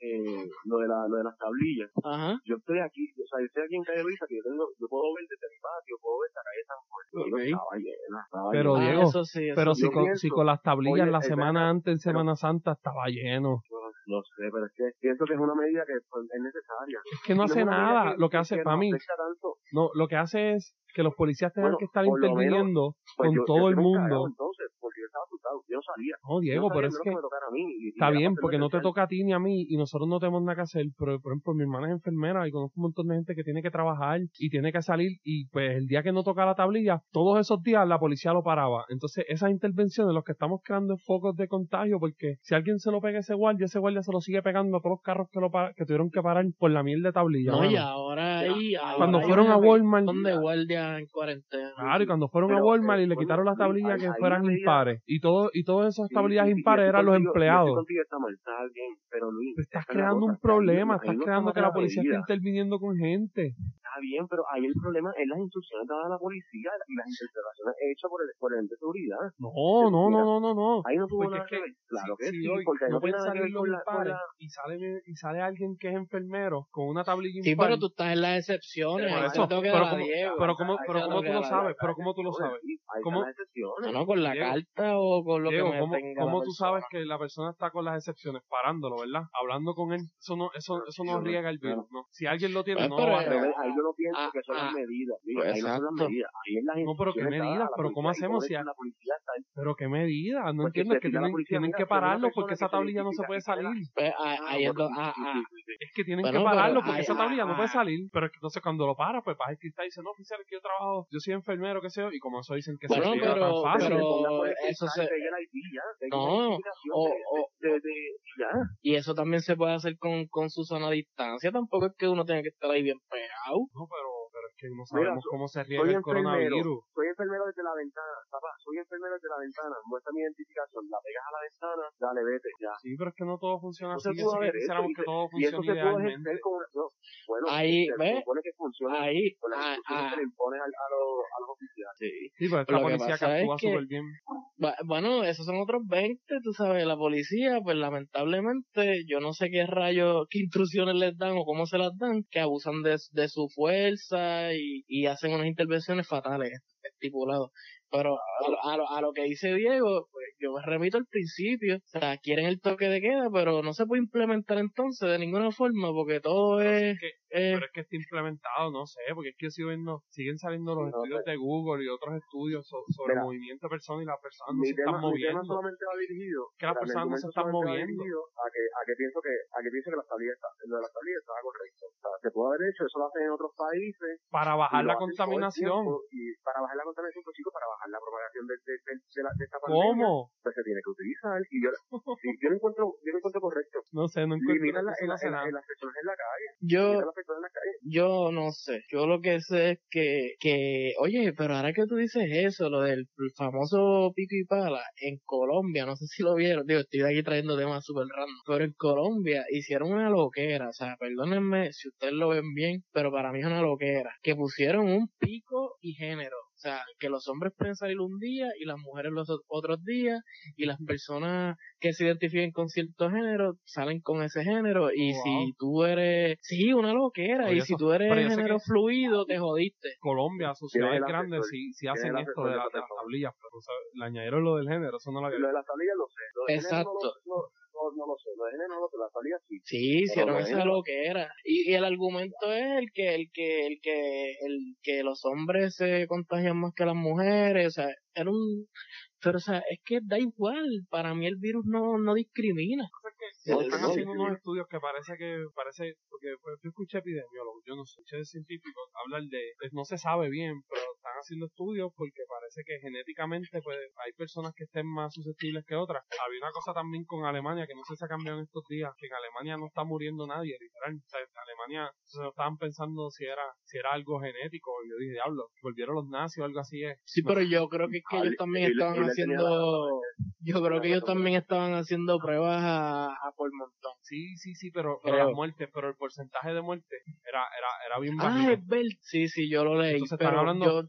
C: eh, lo de la, lo de las tablillas,
A: Ajá.
C: yo estoy aquí, o sea, yo estoy aquí en calle Luisa, que yo tengo, yo puedo ver desde mi patio, puedo ver la calle San Juan, y
A: Ok.
C: estaba llena, estaba
B: Pero,
C: llena.
A: Ah,
B: Diego,
A: eso sí, eso
B: Pero si con,
C: pienso,
B: si con las tablillas
C: oye,
B: la semana
C: verdad,
B: antes, en
C: pero-
B: Semana Santa, estaba lleno.
C: No sé, pero es que pienso que es una medida que pues, es necesaria.
B: Es que no
C: Y
B: hace nada.
C: que-
B: Lo que hace,
C: que
B: para
C: nos
B: mí,
C: tanto,
B: no, lo que hace es que los policías tengan
C: Bueno,
B: que estar interviniendo
C: pues
B: con
C: yo,
B: todo
C: yo
B: el mundo.
C: entonces, porque yo estaba asustado, yo no salía.
B: No, Diego,
C: no
B: pero
C: sabía
B: es que
C: me tocara a mí, y- y
B: está bien, porque no te toca a ti ni a mí y nosotros no tenemos nada que hacer. Pero, por ejemplo, mi hermana es enfermera y conozco un montón de gente que tiene que trabajar y tiene que salir y pues el día que no toca la tablilla, todos esos días la policía lo paraba. Entonces, esas intervenciones, los que estamos creando focos de contagio, porque si alguien se lo pega a ese guardia, ese guardia se lo sigue pegando a todos los carros que, lo que tuvieron que parar por la miel de tablilla.
A: No,
B: mano.
A: y ahora hay, ahora
B: Cuando
A: hay
B: fueron a Walmart,
A: de en cuarentena.
B: Claro, y cuando fueron a
C: Pero,
B: Walmart y
C: eh,
B: le
C: bueno,
B: quitaron las
C: sí,
B: tablillas
C: hay-
B: que fueran impares. Y todo, y todas esas
C: Sí,
B: tablillas
C: sí, sí,
B: impares eran los
C: contigo, yo
B: empleados.
C: contigo, está mal, está bien, pero Luis,
B: estás creando
C: cosa,
B: un problema, estás
C: no
B: creando que la policía esté interviniendo con gente.
C: Está bien, pero ahí el problema es las instrucciones dadas a la policía y las interpretaciones hechas por el, por el ente de seguridad.
B: No, no, no, no, no, no.
C: Ahí no tuvo nada que ver. Claro que sí, porque
B: no pueden salir los impares y sale y sale alguien que es enfermero con una tablilla
A: Sí,
B: impar.
A: pero tú estás en las excepciones.
C: Eso,
A: a
B: como- pero como- Pero
A: tengo
B: tú lo sabes, pero como tú lo sabes. ¿Cómo?
C: están las excepciones.
A: No, no, con la
B: Diego,
A: carta o con lo
B: Diego,
A: que me
B: ¿cómo,
A: tenga
B: cómo
A: la
B: tú sabes que la persona está con las excepciones? Parándolo, ¿verdad? Hablando con él. Eso no, eso, eso no riega el virus, ¿no? Si alguien lo tiene,
A: Pues,
B: no
A: pero,
B: lo va a
C: Pero
B: regar.
C: ahí yo no pienso
A: ah,
C: que son
A: ah,
C: las medidas. Mira,
A: pues,
C: ahí no son las medidas. Ahí es las
B: No, pero ¿qué medidas?
C: la
B: Pero ¿cómo
C: y
B: hacemos si
C: la policía está ahí.
B: Pero qué medida, no entiendo, que
C: la
B: tienen,
C: policía,
B: tienen
C: mira,
B: que pararlo porque
C: que
B: esa tablilla no se puede
C: la-
B: salir.
A: Pues, ah,
C: Ah,
A: ahí es ah, ah,
B: que tienen que pararlo porque esa tablilla no
A: ah,
B: puede salir. Pero entonces cuando lo para, pues para el cristal dice, no, oficial, que yo trabajo, yo soy enfermero, qué sé yo, y como eso dicen que
A: Bueno,
B: se tan fácil.
A: pero- eso se- No, o- o-
C: de- ya.
A: Y eso también se puede hacer con, con su zona de distancia. Tampoco es que uno tenga que estar ahí bien pegado.
B: No, pero, que no
C: Mira,
B: sabemos
C: so-
B: cómo se
C: Soy
B: riega el
C: enfermero,
B: coronavirus.
C: soy enfermero desde la ventana, papá, soy enfermero desde la ventana, muestra mi identificación, la pegas a la ventana, dale, vete, ya.
B: Sí, pero es que no todo funciona
C: Eso
B: así.
C: se
B: Yo sé que quisiéramos
C: y
B: que todo funcione idealmente.
C: no, bueno,
A: Ahí,
C: se
A: ¿ves?
C: supone que funciona
A: Ahí,
C: con las
A: ah,
C: instrucciones
A: ah,
C: que le impones a, los, a los oficiales.
A: sí.
B: Sí, pero es
A: Lo
B: la
A: que
B: policía que actúa
A: que-
B: súper bien.
A: Bu- Bueno, esos son otros 20, tú sabes, la policía, pues lamentablemente, yo no sé qué rayos, qué instrucciones les dan o cómo se las dan, que abusan de, de su fuerza y, y hacen unas intervenciones fatales, estipulados. Pero a, lo- a, lo, a lo que dice Diego, pues yo me remito al principio, o sea, quieren el toque de queda, pero no se puede implementar entonces de ninguna forma, porque todo es...
B: que-
A: es-
B: Pero es que está implementado, no sé, porque es que yo sigo viendo, siguen saliendo los
C: No,
B: estudios de Google y otros estudios so- sobre
C: Mira,
B: movimiento de personas y las personas no se
C: tema,
B: están moviendo.
C: solamente va dirigido
B: Que las personas no se están moviendo.
C: a que a que pienso que a que pienso que la está lo de la estaba correcto o sea, se puede haber hecho eso lo hacen en otros países
B: Para bajar la contaminación.
C: tiempo, y para bajar la contaminación pues chicos para bajar la propagación de, de, de, la, de esta pandemia
B: ¿Cómo?
C: pues se tiene que utilizar y yo sí, yo lo encuentro yo lo encuentro correcto
B: No sé, no encuentro
C: limitar la,
B: eso
C: en,
B: no
C: la-
B: sé
C: en, la-
B: nada.
C: en las personas en la calle
A: yo,
C: limitar a las personas en la calle
A: Yo no sé. Yo lo que sé es que, que, oye, pero ahora que tú dices eso, lo del famoso pico y pala, en Colombia, no sé si lo vieron, digo, estoy aquí trayendo temas super random, pero en Colombia hicieron una loquera, o sea, perdónenme si ustedes lo ven bien, pero para mí es una loquera, que pusieron un pico y género. O sea, que los hombres pueden salir un día y las mujeres los ot- otros días y las personas que se identifiquen con cierto género salen con ese género y
B: Wow.
A: si tú eres, sí, una loquera
B: Oye,
A: y si tú eres género
B: que-
A: fluido te jodiste.
B: Colombia, sociedades grandes, sí
C: tiene
B: hacen esto de, la- las tablillas, pero tú sabes, le añadieron lo del género, eso no lo había
C: lo de las tablillas lo sé lo de género
A: Exacto.
C: no, lo- no, no, no lo sé lo de género no lo sé las tablillas sí
A: Sí, hicieron
C: lo
A: esa
C: de-
A: loquera. Y, y el argumento es el que, el que, el que, el que los hombres se contagian más que las mujeres, o sea, era un, pero o sea, es que da igual, para mí el virus no, no discrimina.
B: Se
C: No,
B: están haciendo
C: sí.
B: unos estudios que parece que, parece, porque pues, yo escuché epidemiólogos, yo no sé, escuché científicos hablar de, de- no se sabe bien, pero están haciendo estudios porque parece que genéticamente pues hay personas que estén más susceptibles que otras. Había una cosa también con Alemania que no sé si se ha cambiado en estos días, que en Alemania no está muriendo nadie, literal. O sea, en Alemania se estaban pensando si era si era algo genético. Y yo dije, diablo, volvieron los nazis o algo así es.
A: Sí, pero yo creo que, es que ellos también estaban haciendo, yo creo que ellos también estaban haciendo pruebas a, a por montón.
B: Sí, sí, sí, pero, pero las muertes, pero el porcentaje de muerte era, era, era bien
A: Ah,
B: bajito.
A: es ver, sí, sí, yo lo leí,
B: Entonces, están hablando-
A: yo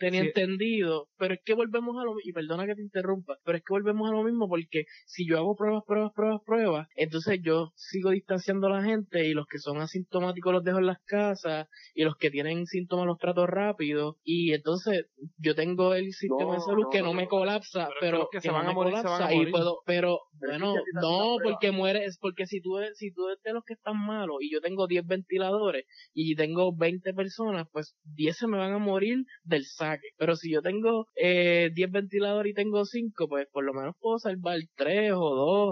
A: tenía entendido, pero es que volvemos a lo y perdona que te interrumpa, pero es que volvemos a lo mismo porque si yo hago pruebas, pruebas, pruebas, pruebas, entonces yo sigo distanciando a la gente y los que son asintomáticos los dejo en las casas y los que tienen síntomas los trato rápido y entonces yo tengo el sistema de salud
C: no,
A: que no
C: no,
A: me colapsa,
B: Pero que se van a morir, se van a
A: colapsa y puedo, pero bueno,
C: si
A: no, porque mueres, porque si tú, si tú eres de los que están malos y yo tengo 10 ventiladores y tengo 20 personas, pues 10 se me van a morir del Pero si yo tengo eh, 10 ventiladores y tengo 5, pues por lo menos puedo salvar 3 o 2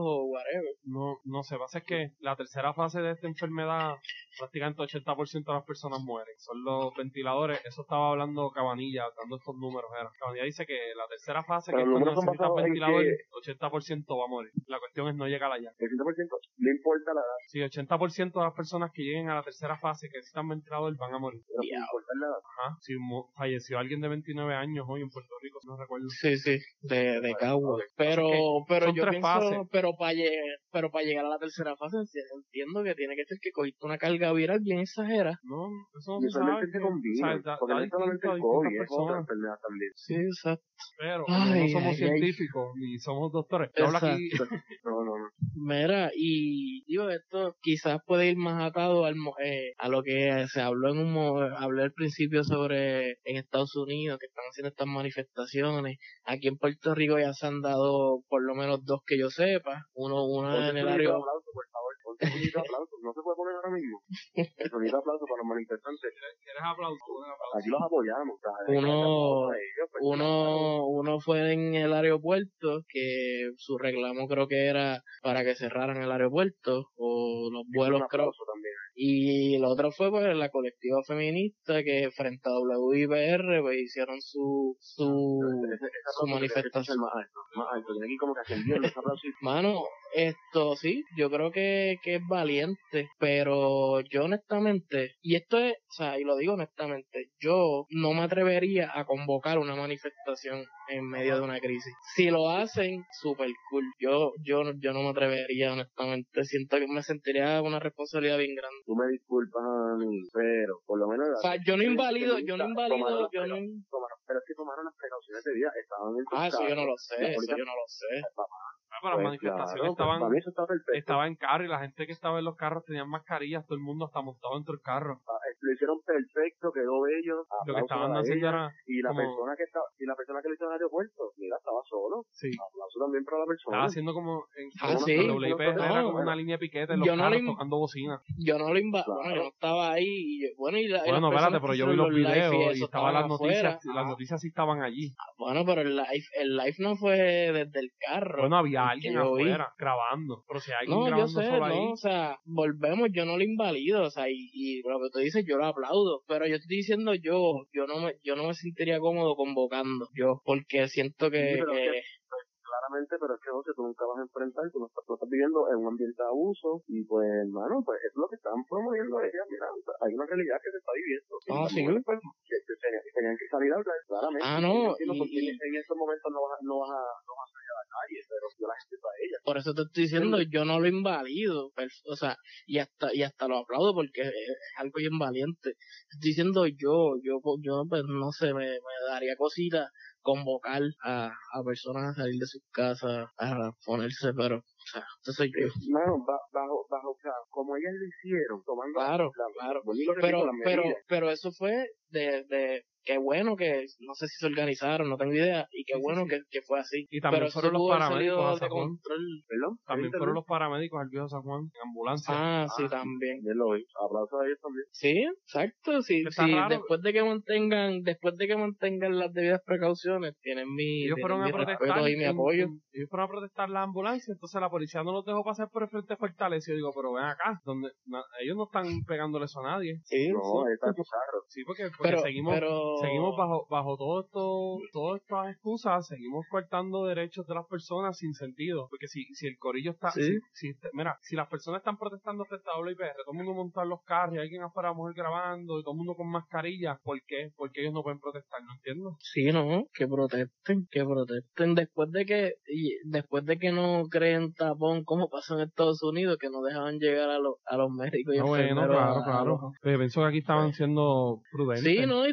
A: o whatever.
B: No, no sé, pasa es que la tercera fase de esta enfermedad, prácticamente 80% de las personas mueren. Son los ventiladores, eso estaba hablando Cabanilla, dando estos números. Era. Cabanilla dice que la tercera fase,
C: Pero
B: que cuando necesitas ventiladores, 80% va a morir. La cuestión es no llegar allá.
C: El 100% no importa la edad,
B: Sí, 80% de las personas que lleguen a la tercera fase que necesitan ventilador van a morir.
C: pero sin
A: Diablo.
C: importar la edad.
B: Ajá. Si falleció alguien de 29 años hoy en Puerto Rico, si no recuerdo.
A: Sí, sí, de, de Cagua. Pero, pero
B: son
A: yo
B: tres
A: pienso,
B: fases.
A: pero para pero para llegar a la tercera fase entiendo que tiene que ser que cogiste una carga viral bien exagera.
B: No, eso no se sabe.
C: se
B: o
C: combina,
B: sea,
C: porque no solamente el COVID, es otra enfermedad también.
A: Sí, exacto.
B: Pero como no
A: Ay,
B: somos
A: ay, ay.
B: científicos ni somos doctores. Yo hablo aquí
C: No, no, no.
A: Mira, y digo, esto quizás puede ir más atado al, eh, a lo que se habló en un mo- hablé al principio sobre en Estados Unidos que están haciendo estas manifestaciones. Aquí en Puerto Rico ya se han dado por lo menos dos que yo sepa. Uno, una en
C: el
A: área.
C: aplauso, por favor. Aplauso. No se puede poner ahora mismo. El sonido de aplauso para los manifestantes. Aquí los apoyamos.
A: Uno-
C: pues,
A: Uno, uno fue en el aeropuerto, que su reclamo creo que era para que cerraran el aeropuerto, o los vuelos creo,
C: también.
A: Y el otro fue pues la colectiva feminista que frente a WIPR pues hicieron su su,
C: Ese-
A: su manifestación.
C: más alto, más alto. Tiene ir como que y
A: Mano, esto sí, yo creo que, que es valiente, pero yo honestamente, y esto es, o sea, y lo digo honestamente, yo no me atrevería a convocar una manifestación en medio de una crisis. Si lo hacen, super cool. Yo, yo, yo no me atrevería honestamente, siento que me sentiría una responsabilidad bien grande.
C: Tú me disculpas a mí, pero por lo menos...
A: O sea, yo no invalido, yo no invalido, yo no...
C: Tomaron, pero es que tomaron las precauciones de vida, estaban en
A: Ah, eso yo no lo sé, eso yo no lo sé.
B: Ah, pero las
C: Pues
B: manifestaciones
C: claro, pues,
B: estaban, estaba en carro y la gente que estaba en los carros tenían mascarillas, todo el mundo hasta montado dentro del carro.
C: Ah, Lo hicieron perfecto, quedó bello.
B: Lo que estaban haciendo era,
C: Y la
B: como-
C: persona que estaba, y la persona que lo hizo en el aeropuerto, mira, estaba solo.
B: sí,
C: Aplauso también para la persona.
B: estaba haciendo como, en,
A: Ah,
B: como
A: sí. No,
B: era como una línea de piquete en los
A: Yo no
B: carros tocando bocina.
A: Yo no lo invadí,
C: Claro.
A: bueno, yo no estaba ahí, y bueno, y la, y
B: Bueno, espérate, pero yo vi los videos y
A: eso
B: estaban las
A: afuera.
B: noticias, las noticias sí estaban allí.
A: Bueno, pero el live, el live no fue desde el carro.
B: Bueno, había
A: el
B: alguien
A: yo
B: afuera grabando, pero si hay alguien
A: No, yo
B: grabando
A: sé,
B: solo ahí,
A: no, o sea, volvemos, yo no lo invalido, o sea, y, y lo que tú dices, yo lo aplaudo, pero yo estoy diciendo yo, yo no me, yo no me sentiría cómodo convocando, yo, porque siento que,
C: Sí, pero es pero es que no sé, tú nunca vas a enfrentar, tú no estás, tú estás viviendo en un ambiente de abuso y pues, hermano, pues eso es lo que están promoviendo ellas, mira, hay una realidad que se está viviendo.
A: Ah, sí.
C: pues, que, que tenían, que tenían que salir a hablar, claramente.
A: Ah, no, y-
C: en estos momentos no vas, a- no vas a, no vas a salir a la calle, pero yo la gente para ellas.
A: por eso te estoy diciendo, yo no lo invalido, o sea, y hasta, y hasta lo aplaudo porque es es algo bien valiente. Estoy diciendo yo, yo, yo, pues no sé, me, me daría cosita convocar a, a personas a salir de sus casas a ponerse, pero, o sea, eso soy yo.
C: Mano, bajo, bajo, o sea, como ellas lo hicieron, tomando
A: Claro,
C: la-
A: claro. Pero, pero, pero eso fue de, de, qué bueno que, no sé si se organizaron, no tengo idea, y qué
B: Sí,
A: bueno
B: sí.
A: Que, que fue así.
B: Y también
A: pero
B: fueron los paramédicos a San Juan.
A: control.
C: ¿Perdón?
B: También fueron los paramédicos al viejo San Juan en ambulancia.
A: Ah, sí,
C: Ah,
A: también.
C: Bien lo vi. Aplausos a ellos también.
A: Sí, exacto, sí, después de que mantengan, después de que mantengan las debidas precauciones, tienen mi,
B: ellos
A: tienen
B: fueron a
A: mi
B: protestar.
A: respeto y mi
B: en-
A: apoyo.
B: ellos fueron a protestar la ambulancia, entonces la policía no los dejó pasar por el frente yo digo, pero ven acá, donde na- ellos no están pegándole eso a nadie.
A: Sí,
C: No,
A: sí.
C: está.
B: Sí, porque, porque
A: Pero,
B: seguimos,
A: pero,
B: seguimos bajo bajo todo esto todas estas excusas seguimos cortando derechos de las personas sin sentido. Porque si si el corillo está
A: Sí.
B: si, si este- mira si las personas están protestando frente a WIPR todo el mundo montar los carros y alguien afuera mujer grabando y todo el mundo con mascarilla ¿por qué? porque ellos no pueden protestar no entiendo.
A: Sí, no, que protesten, que protesten después de que y después de que no creen tapón como pasó en Estados Unidos que no dejaban llegar a los a los médicos y
B: Ah, bueno claro
A: a- a
B: claro.
A: los-
B: pero pienso que aquí estaban siendo prudentes.
A: Sí, no, y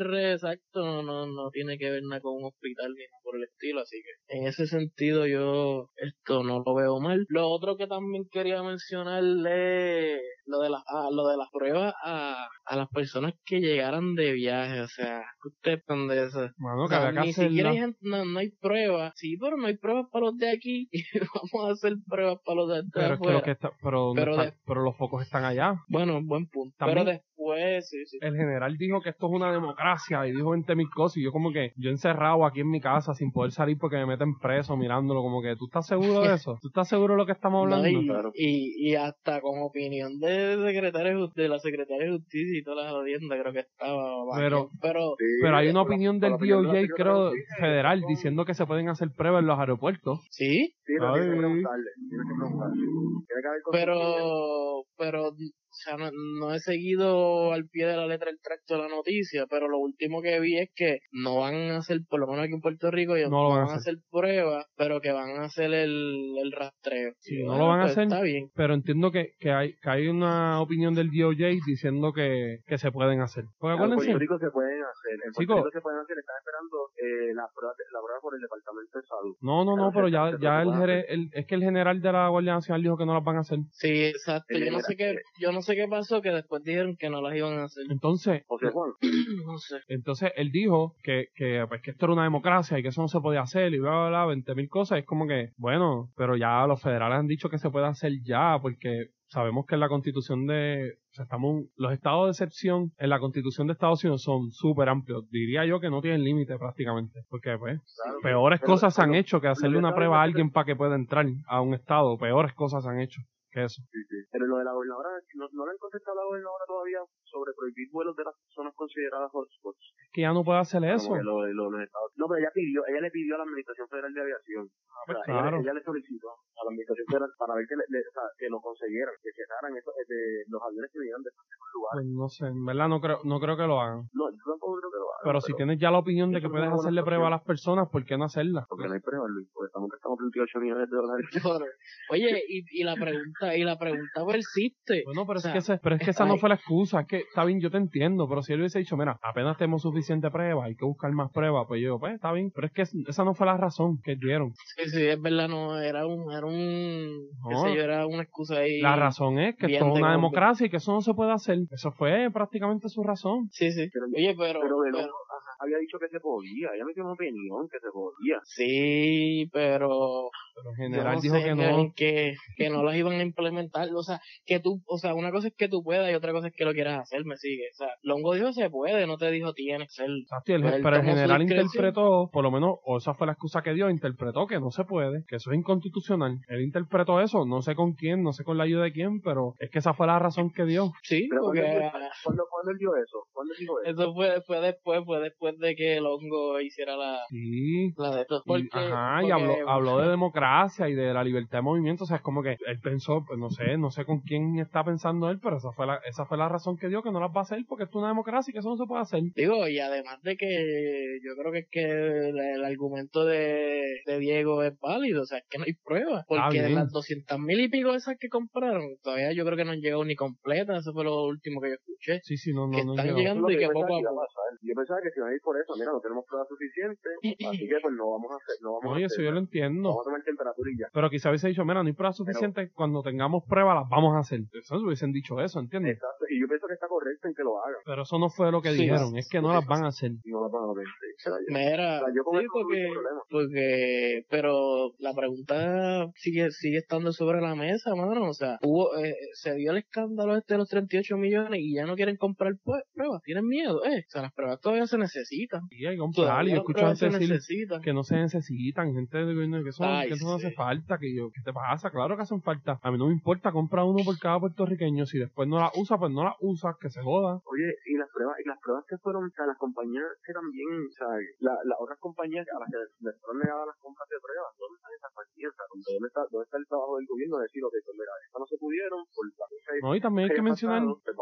A: Exacto, no, no, no tiene que ver nada con un hospital ni nada por el estilo, así que en ese sentido yo esto no lo veo mal. Lo otro que también quería mencionar es lo de las ah, lo de las pruebas a, a las personas que llegaran de viaje, o sea, ¿qué ustedes están de eso?
B: Mano,
A: O
B: que
A: sea,
B: había que
A: ni siquiera hay gente- no, no hay pruebas. Sí, pero no hay pruebas para los de aquí. Y vamos a hacer pruebas para los de de
B: pero es que
A: afuera.
B: lo que está pero,
A: de-
B: los focos están allá
A: Bueno, buen punto.
B: También-
A: Pero después, sí, sí.
B: el general dijo que esto es una democracia y dijo 20 mil cosas y yo como que yo encerrado aquí en mi casa sin poder salir porque me meten preso mirándolo como que tú estás seguro de eso tú estás seguro de lo que estamos
A: No,
B: hablando
A: y,
C: claro.
A: y, y hasta con opinión de, secretario, de la secretaria de justicia y todas las jodiendas creo que estaba
B: Pero-
A: pero
C: Sí,
B: pero hay una
C: con la-
B: opinión del DOJ creo federal
C: con-
B: diciendo que se pueden hacer pruebas en los aeropuertos
A: sí
C: Sí, pero tienes
B: Ay.
C: que preguntarle. Tienes que preguntarle. Tiene que haber consistencia.
A: pero pero o sea no, no he seguido al pie de la letra el tracto de la noticia pero lo último que vi es que no van a hacer por lo menos aquí en Puerto Rico ellos
B: No lo
A: no
B: van a
A: van a hacer pruebas pero que van a hacer el, el rastreo
B: Sí, no
A: bueno,
B: lo van a
A: pues
B: hacer.
A: está bien
B: pero entiendo que, que hay que hay una opinión del DOJ diciendo que, que se pueden hacer porque
C: En Puerto Rico se pueden hacer. En Puerto. Rico se pueden hacer. Están esperando eh, la, prueba, la prueba por el Departamento de Salud.
B: no no no pero ya ya el, el- es que el general de la Guardia Nacional dijo que no las van a hacer
A: sí exacto yo no sé qué yo no sé qué pasó que después dijeron que no las iban a hacer
B: entonces
A: no sé
B: Entonces él dijo que, que, pues, que esto era una democracia y que eso no se podía hacer y bla, bla, bla, 20 mil cosas. Es como que, bueno, pero ya los federales han dicho que se puede hacer ya porque sabemos que en la constitución de, o sea, estamos, los estados de excepción en la constitución de Estados Unidos son súper amplios. Diría yo que no tienen límite prácticamente porque, pues,
C: claro.
B: peores
C: Pero-
B: cosas se han
C: pero-
B: hecho que hacerle una prueba a alguien para que pueda entrar a un estado. Peores cosas se han hecho que eso.
C: Sí, sí. Pero lo de la gobernadora, no, no le han contestado a la gobernadora todavía sobre prohibir vuelos de las zonas consideradas hotspots.
B: Es que ya no puede hacer eso.
C: lo lo Estados No, pero ella pidió, ella le pidió a la Administración Federal de Aviación. O
B: pues
C: sea, ella,
B: claro.
C: ella le solicitó a la Administración Federal para ver que, le, le- o sea, que lo consiguieran, que cerraran esos, de los aviones que venían de esos lugares.
B: Pues no sé, en verdad no creo, no creo que lo hagan.
C: No, yo tampoco creo que lo hagan.
B: Pero si tienes ya la opinión de que
C: es
B: puedes hacerle prueba a las personas, ¿por qué no hacerla?
C: Porque no hay pruebas, Luis, porque estamos gastando 38 millones de dólares.
A: Oye, y, y la pregunta, y la pregunta persiste.
B: Bueno, pero
A: O sea,
B: es que, ese- pero es que esa no fue la excusa. Es que está bien, yo te entiendo. Pero si él hubiese dicho, mira, apenas tenemos suficiente prueba, hay que buscar más pruebas, pues yo digo, pues está bien. Pero es que esa no fue la razón que dieron.
A: Sí, sí, es verdad, no, era un, era un, qué
B: No.
A: sé yo, era una excusa ahí.
B: La razón es que esto es una democracia y que eso no se puede hacer. Eso fue prácticamente su razón.
A: Sí, sí.
C: Pero-
A: Oye, pero,
C: Pero, pero,
A: pero-
C: había dicho que se podía, ella me dio una opinión que se podía.
A: sí, pero
B: Pero el
A: yo
B: general
A: no
B: dijo
A: sé
B: que no.
A: que, que no las iban a implementar, o sea, que tú, o sea, una cosa es que tú puedas y otra cosa es que lo quieras hacer, me sigue, o sea, Longo dijo se puede, no te dijo tienes que ser,
B: el-
A: Pues él
B: pero el general interpretó, por lo menos, o esa fue la excusa que dio, interpretó que no se puede, que eso es inconstitucional. Él interpretó eso, no sé con quién, no sé con la ayuda de quién, pero es que esa fue la razón que dio.
A: sí,
C: Pero
A: porque
C: ¿cuándo, ¿cuándo, cuándo él dio eso? ¿Cuándo él dijo eso?
A: eso fue, fue después, fue después de que Longo hiciera la,
B: Sí.
A: la de estos,
B: Y,
A: porque,
B: ajá, y
A: porque-
B: habló, habló de democracia y de la libertad de movimiento, o sea, es como que él pensó, pues no sé, no sé con quién está pensando él, pero esa fue la, esa fue la razón que dio que no las va a hacer porque esto es una democracia y que eso no se puede hacer.
A: Digo, y además de que yo creo que es que el, el argumento de, de Diego es válido, o sea, es que no hay pruebas, porque de las 200 mil y pico esas que compraron, todavía yo creo que no han llegado ni completas, eso fue lo último que yo escuché.
B: Sí, sí, no, no,
A: Que
B: no
A: están llegando.
C: Eso
A: y que poco a poco.
C: Yo pensaba que se iban a ir por eso. Mira, no tenemos pruebas suficientes, así que pues no vamos a hacer, no vamos
B: Oye,
C: a
B: eso
C: hacer.
B: yo lo entiendo.
C: Vamos a tomar temperatura y ya.
B: Pero quizá hubiese dicho, mira, no hay pruebas suficientes, cuando tengamos pruebas las vamos a hacer. Eso hubiesen dicho eso, ¿entiendes?
C: Exacto. Y yo pienso que está correcto en que lo hagan.
B: Pero eso no fue lo que
A: Sí,
B: dijeron, es que no las van a hacer.
C: No lo van a. Sí, yo.
A: Mira,
C: O sea, yo con
A: sí,
C: no
A: porque, porque, pero la pregunta sigue, sigue estando sobre la mesa, mano, o sea, hubo, eh, se dio el escándalo este de los 38 millones y ya no quieren comprar pruebas, tienen miedo, eh, o sea, las pruebas todavía se necesitan.
B: Y hay que comprar, y yo
A: las
B: escucho
A: pruebas
B: gente
A: se
B: decir
A: necesitan.
B: que no se necesitan, gente de gobierno que son,
A: Ay,
B: que
A: sí,
B: eso no hace falta. que yo ¿Qué te pasa? Claro que hacen falta. A mí no me importa, compra uno por cada puertorriqueño. Si después no la usa, pues no la usa, que se joda.
C: Oye, y las pruebas, y las pruebas que fueron, o sea, las compañías que también, o sea, las otras compañías a las que les fueron negadas las compras de pruebas, ¿dónde están esas sea, ¿dónde está, dónde está el trabajo del gobierno de decir, ok, pues mira, estas no se pudieron, por la
B: No, y también hay que mencionar
C: pues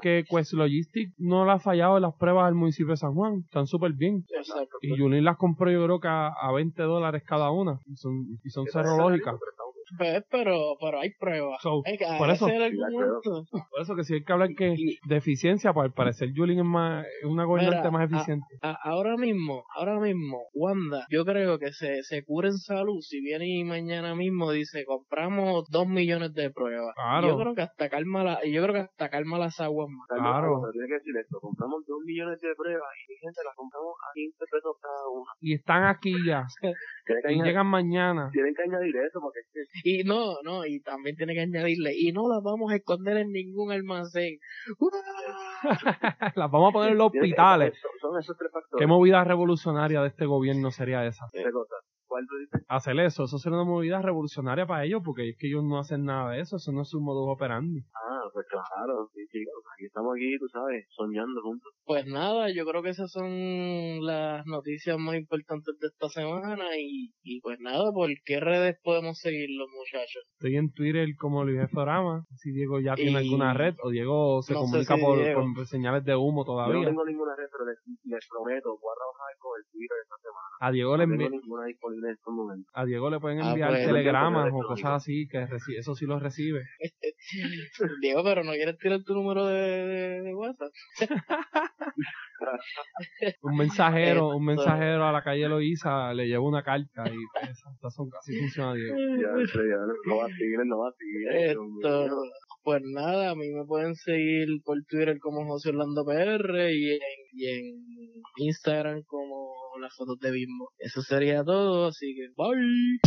B: que Quest Logistics no le ha fallado en las pruebas al municipio de San Juan. Están súper bien.
A: Exacto.
B: Y Julín las compró yo creo que a, a 20 dólares cada una. Son, y son serológicas.
A: Pues, pero, pero hay pruebas.
B: So,
A: Hay que-
B: por eso-. Por eso que si hay que hablar que de eficiencia, pues al parecer Julín es más, es una gobernante
A: Mira,
B: más eficiente.
A: A- ahora mismo, ahora mismo, Wanda, yo creo que se, se cura en salud si viene y mañana mismo dice compramos dos millones de pruebas.
B: Claro.
A: Yo creo que hasta calma la, yo creo que hasta calma las aguas más.
B: Claro.
C: Tiene que decir esto, compramos dos millones de pruebas y mi gente las compramos a 15 pesos cada una.
B: Y están aquí ya. Y llegan mañana.
C: tienen que añadir eso porque es que
A: Y no, no, y también tiene que añadirle, y no las vamos a esconder en ningún almacén.
B: Las vamos a poner en los hospitales.
C: son, son esos tres factores.
B: ¿Qué movida revolucionaria de este gobierno sería esa?
C: ¿Qué cosa? ¿Cuál tú dices?
B: Hacer eso, eso sería una movida revolucionaria para ellos, porque es que ellos no hacen nada de eso, eso no es su modus operandi.
C: Ah, pues claro, sí, sí, o sea, aquí estamos aquí, tú sabes, soñando juntos.
A: Pues nada, yo creo que esas son las noticias más importantes de esta semana y, y pues nada, ¿por qué redes podemos seguirlos muchachos?
B: Estoy en Twitter como Luis Forama, si Diego ya tiene
A: Y-
B: alguna red, o Diego se
A: No
B: comunica
A: si
B: por,
A: Diego.
B: por señales de humo
C: Yo no
B: todavía.
C: tengo ninguna red, pero les, les prometo, voy a trabajar con el Twitter esta semana.
B: A Diego le
C: No tengo ninguna disponible en estos momentos.
B: a Diego le pueden
A: Ah,
B: enviar
A: pues,
B: telegramas o cosas así, que reci- eso sí lo recibe.
A: Diego, pero no quieres tirar tu número de, de- de WhatsApp.
B: Un mensajero, un mensajero a la calle Loíza le lleva una carta y estas son casi funciona Diego.
C: Ya, no va a seguir, no va a seguir.
A: Esto. Pues nada, a mí me pueden seguir por Twitter como José Orlando PR y en, y en Instagram como las fotos de Bimbo. Eso sería todo, así que bye.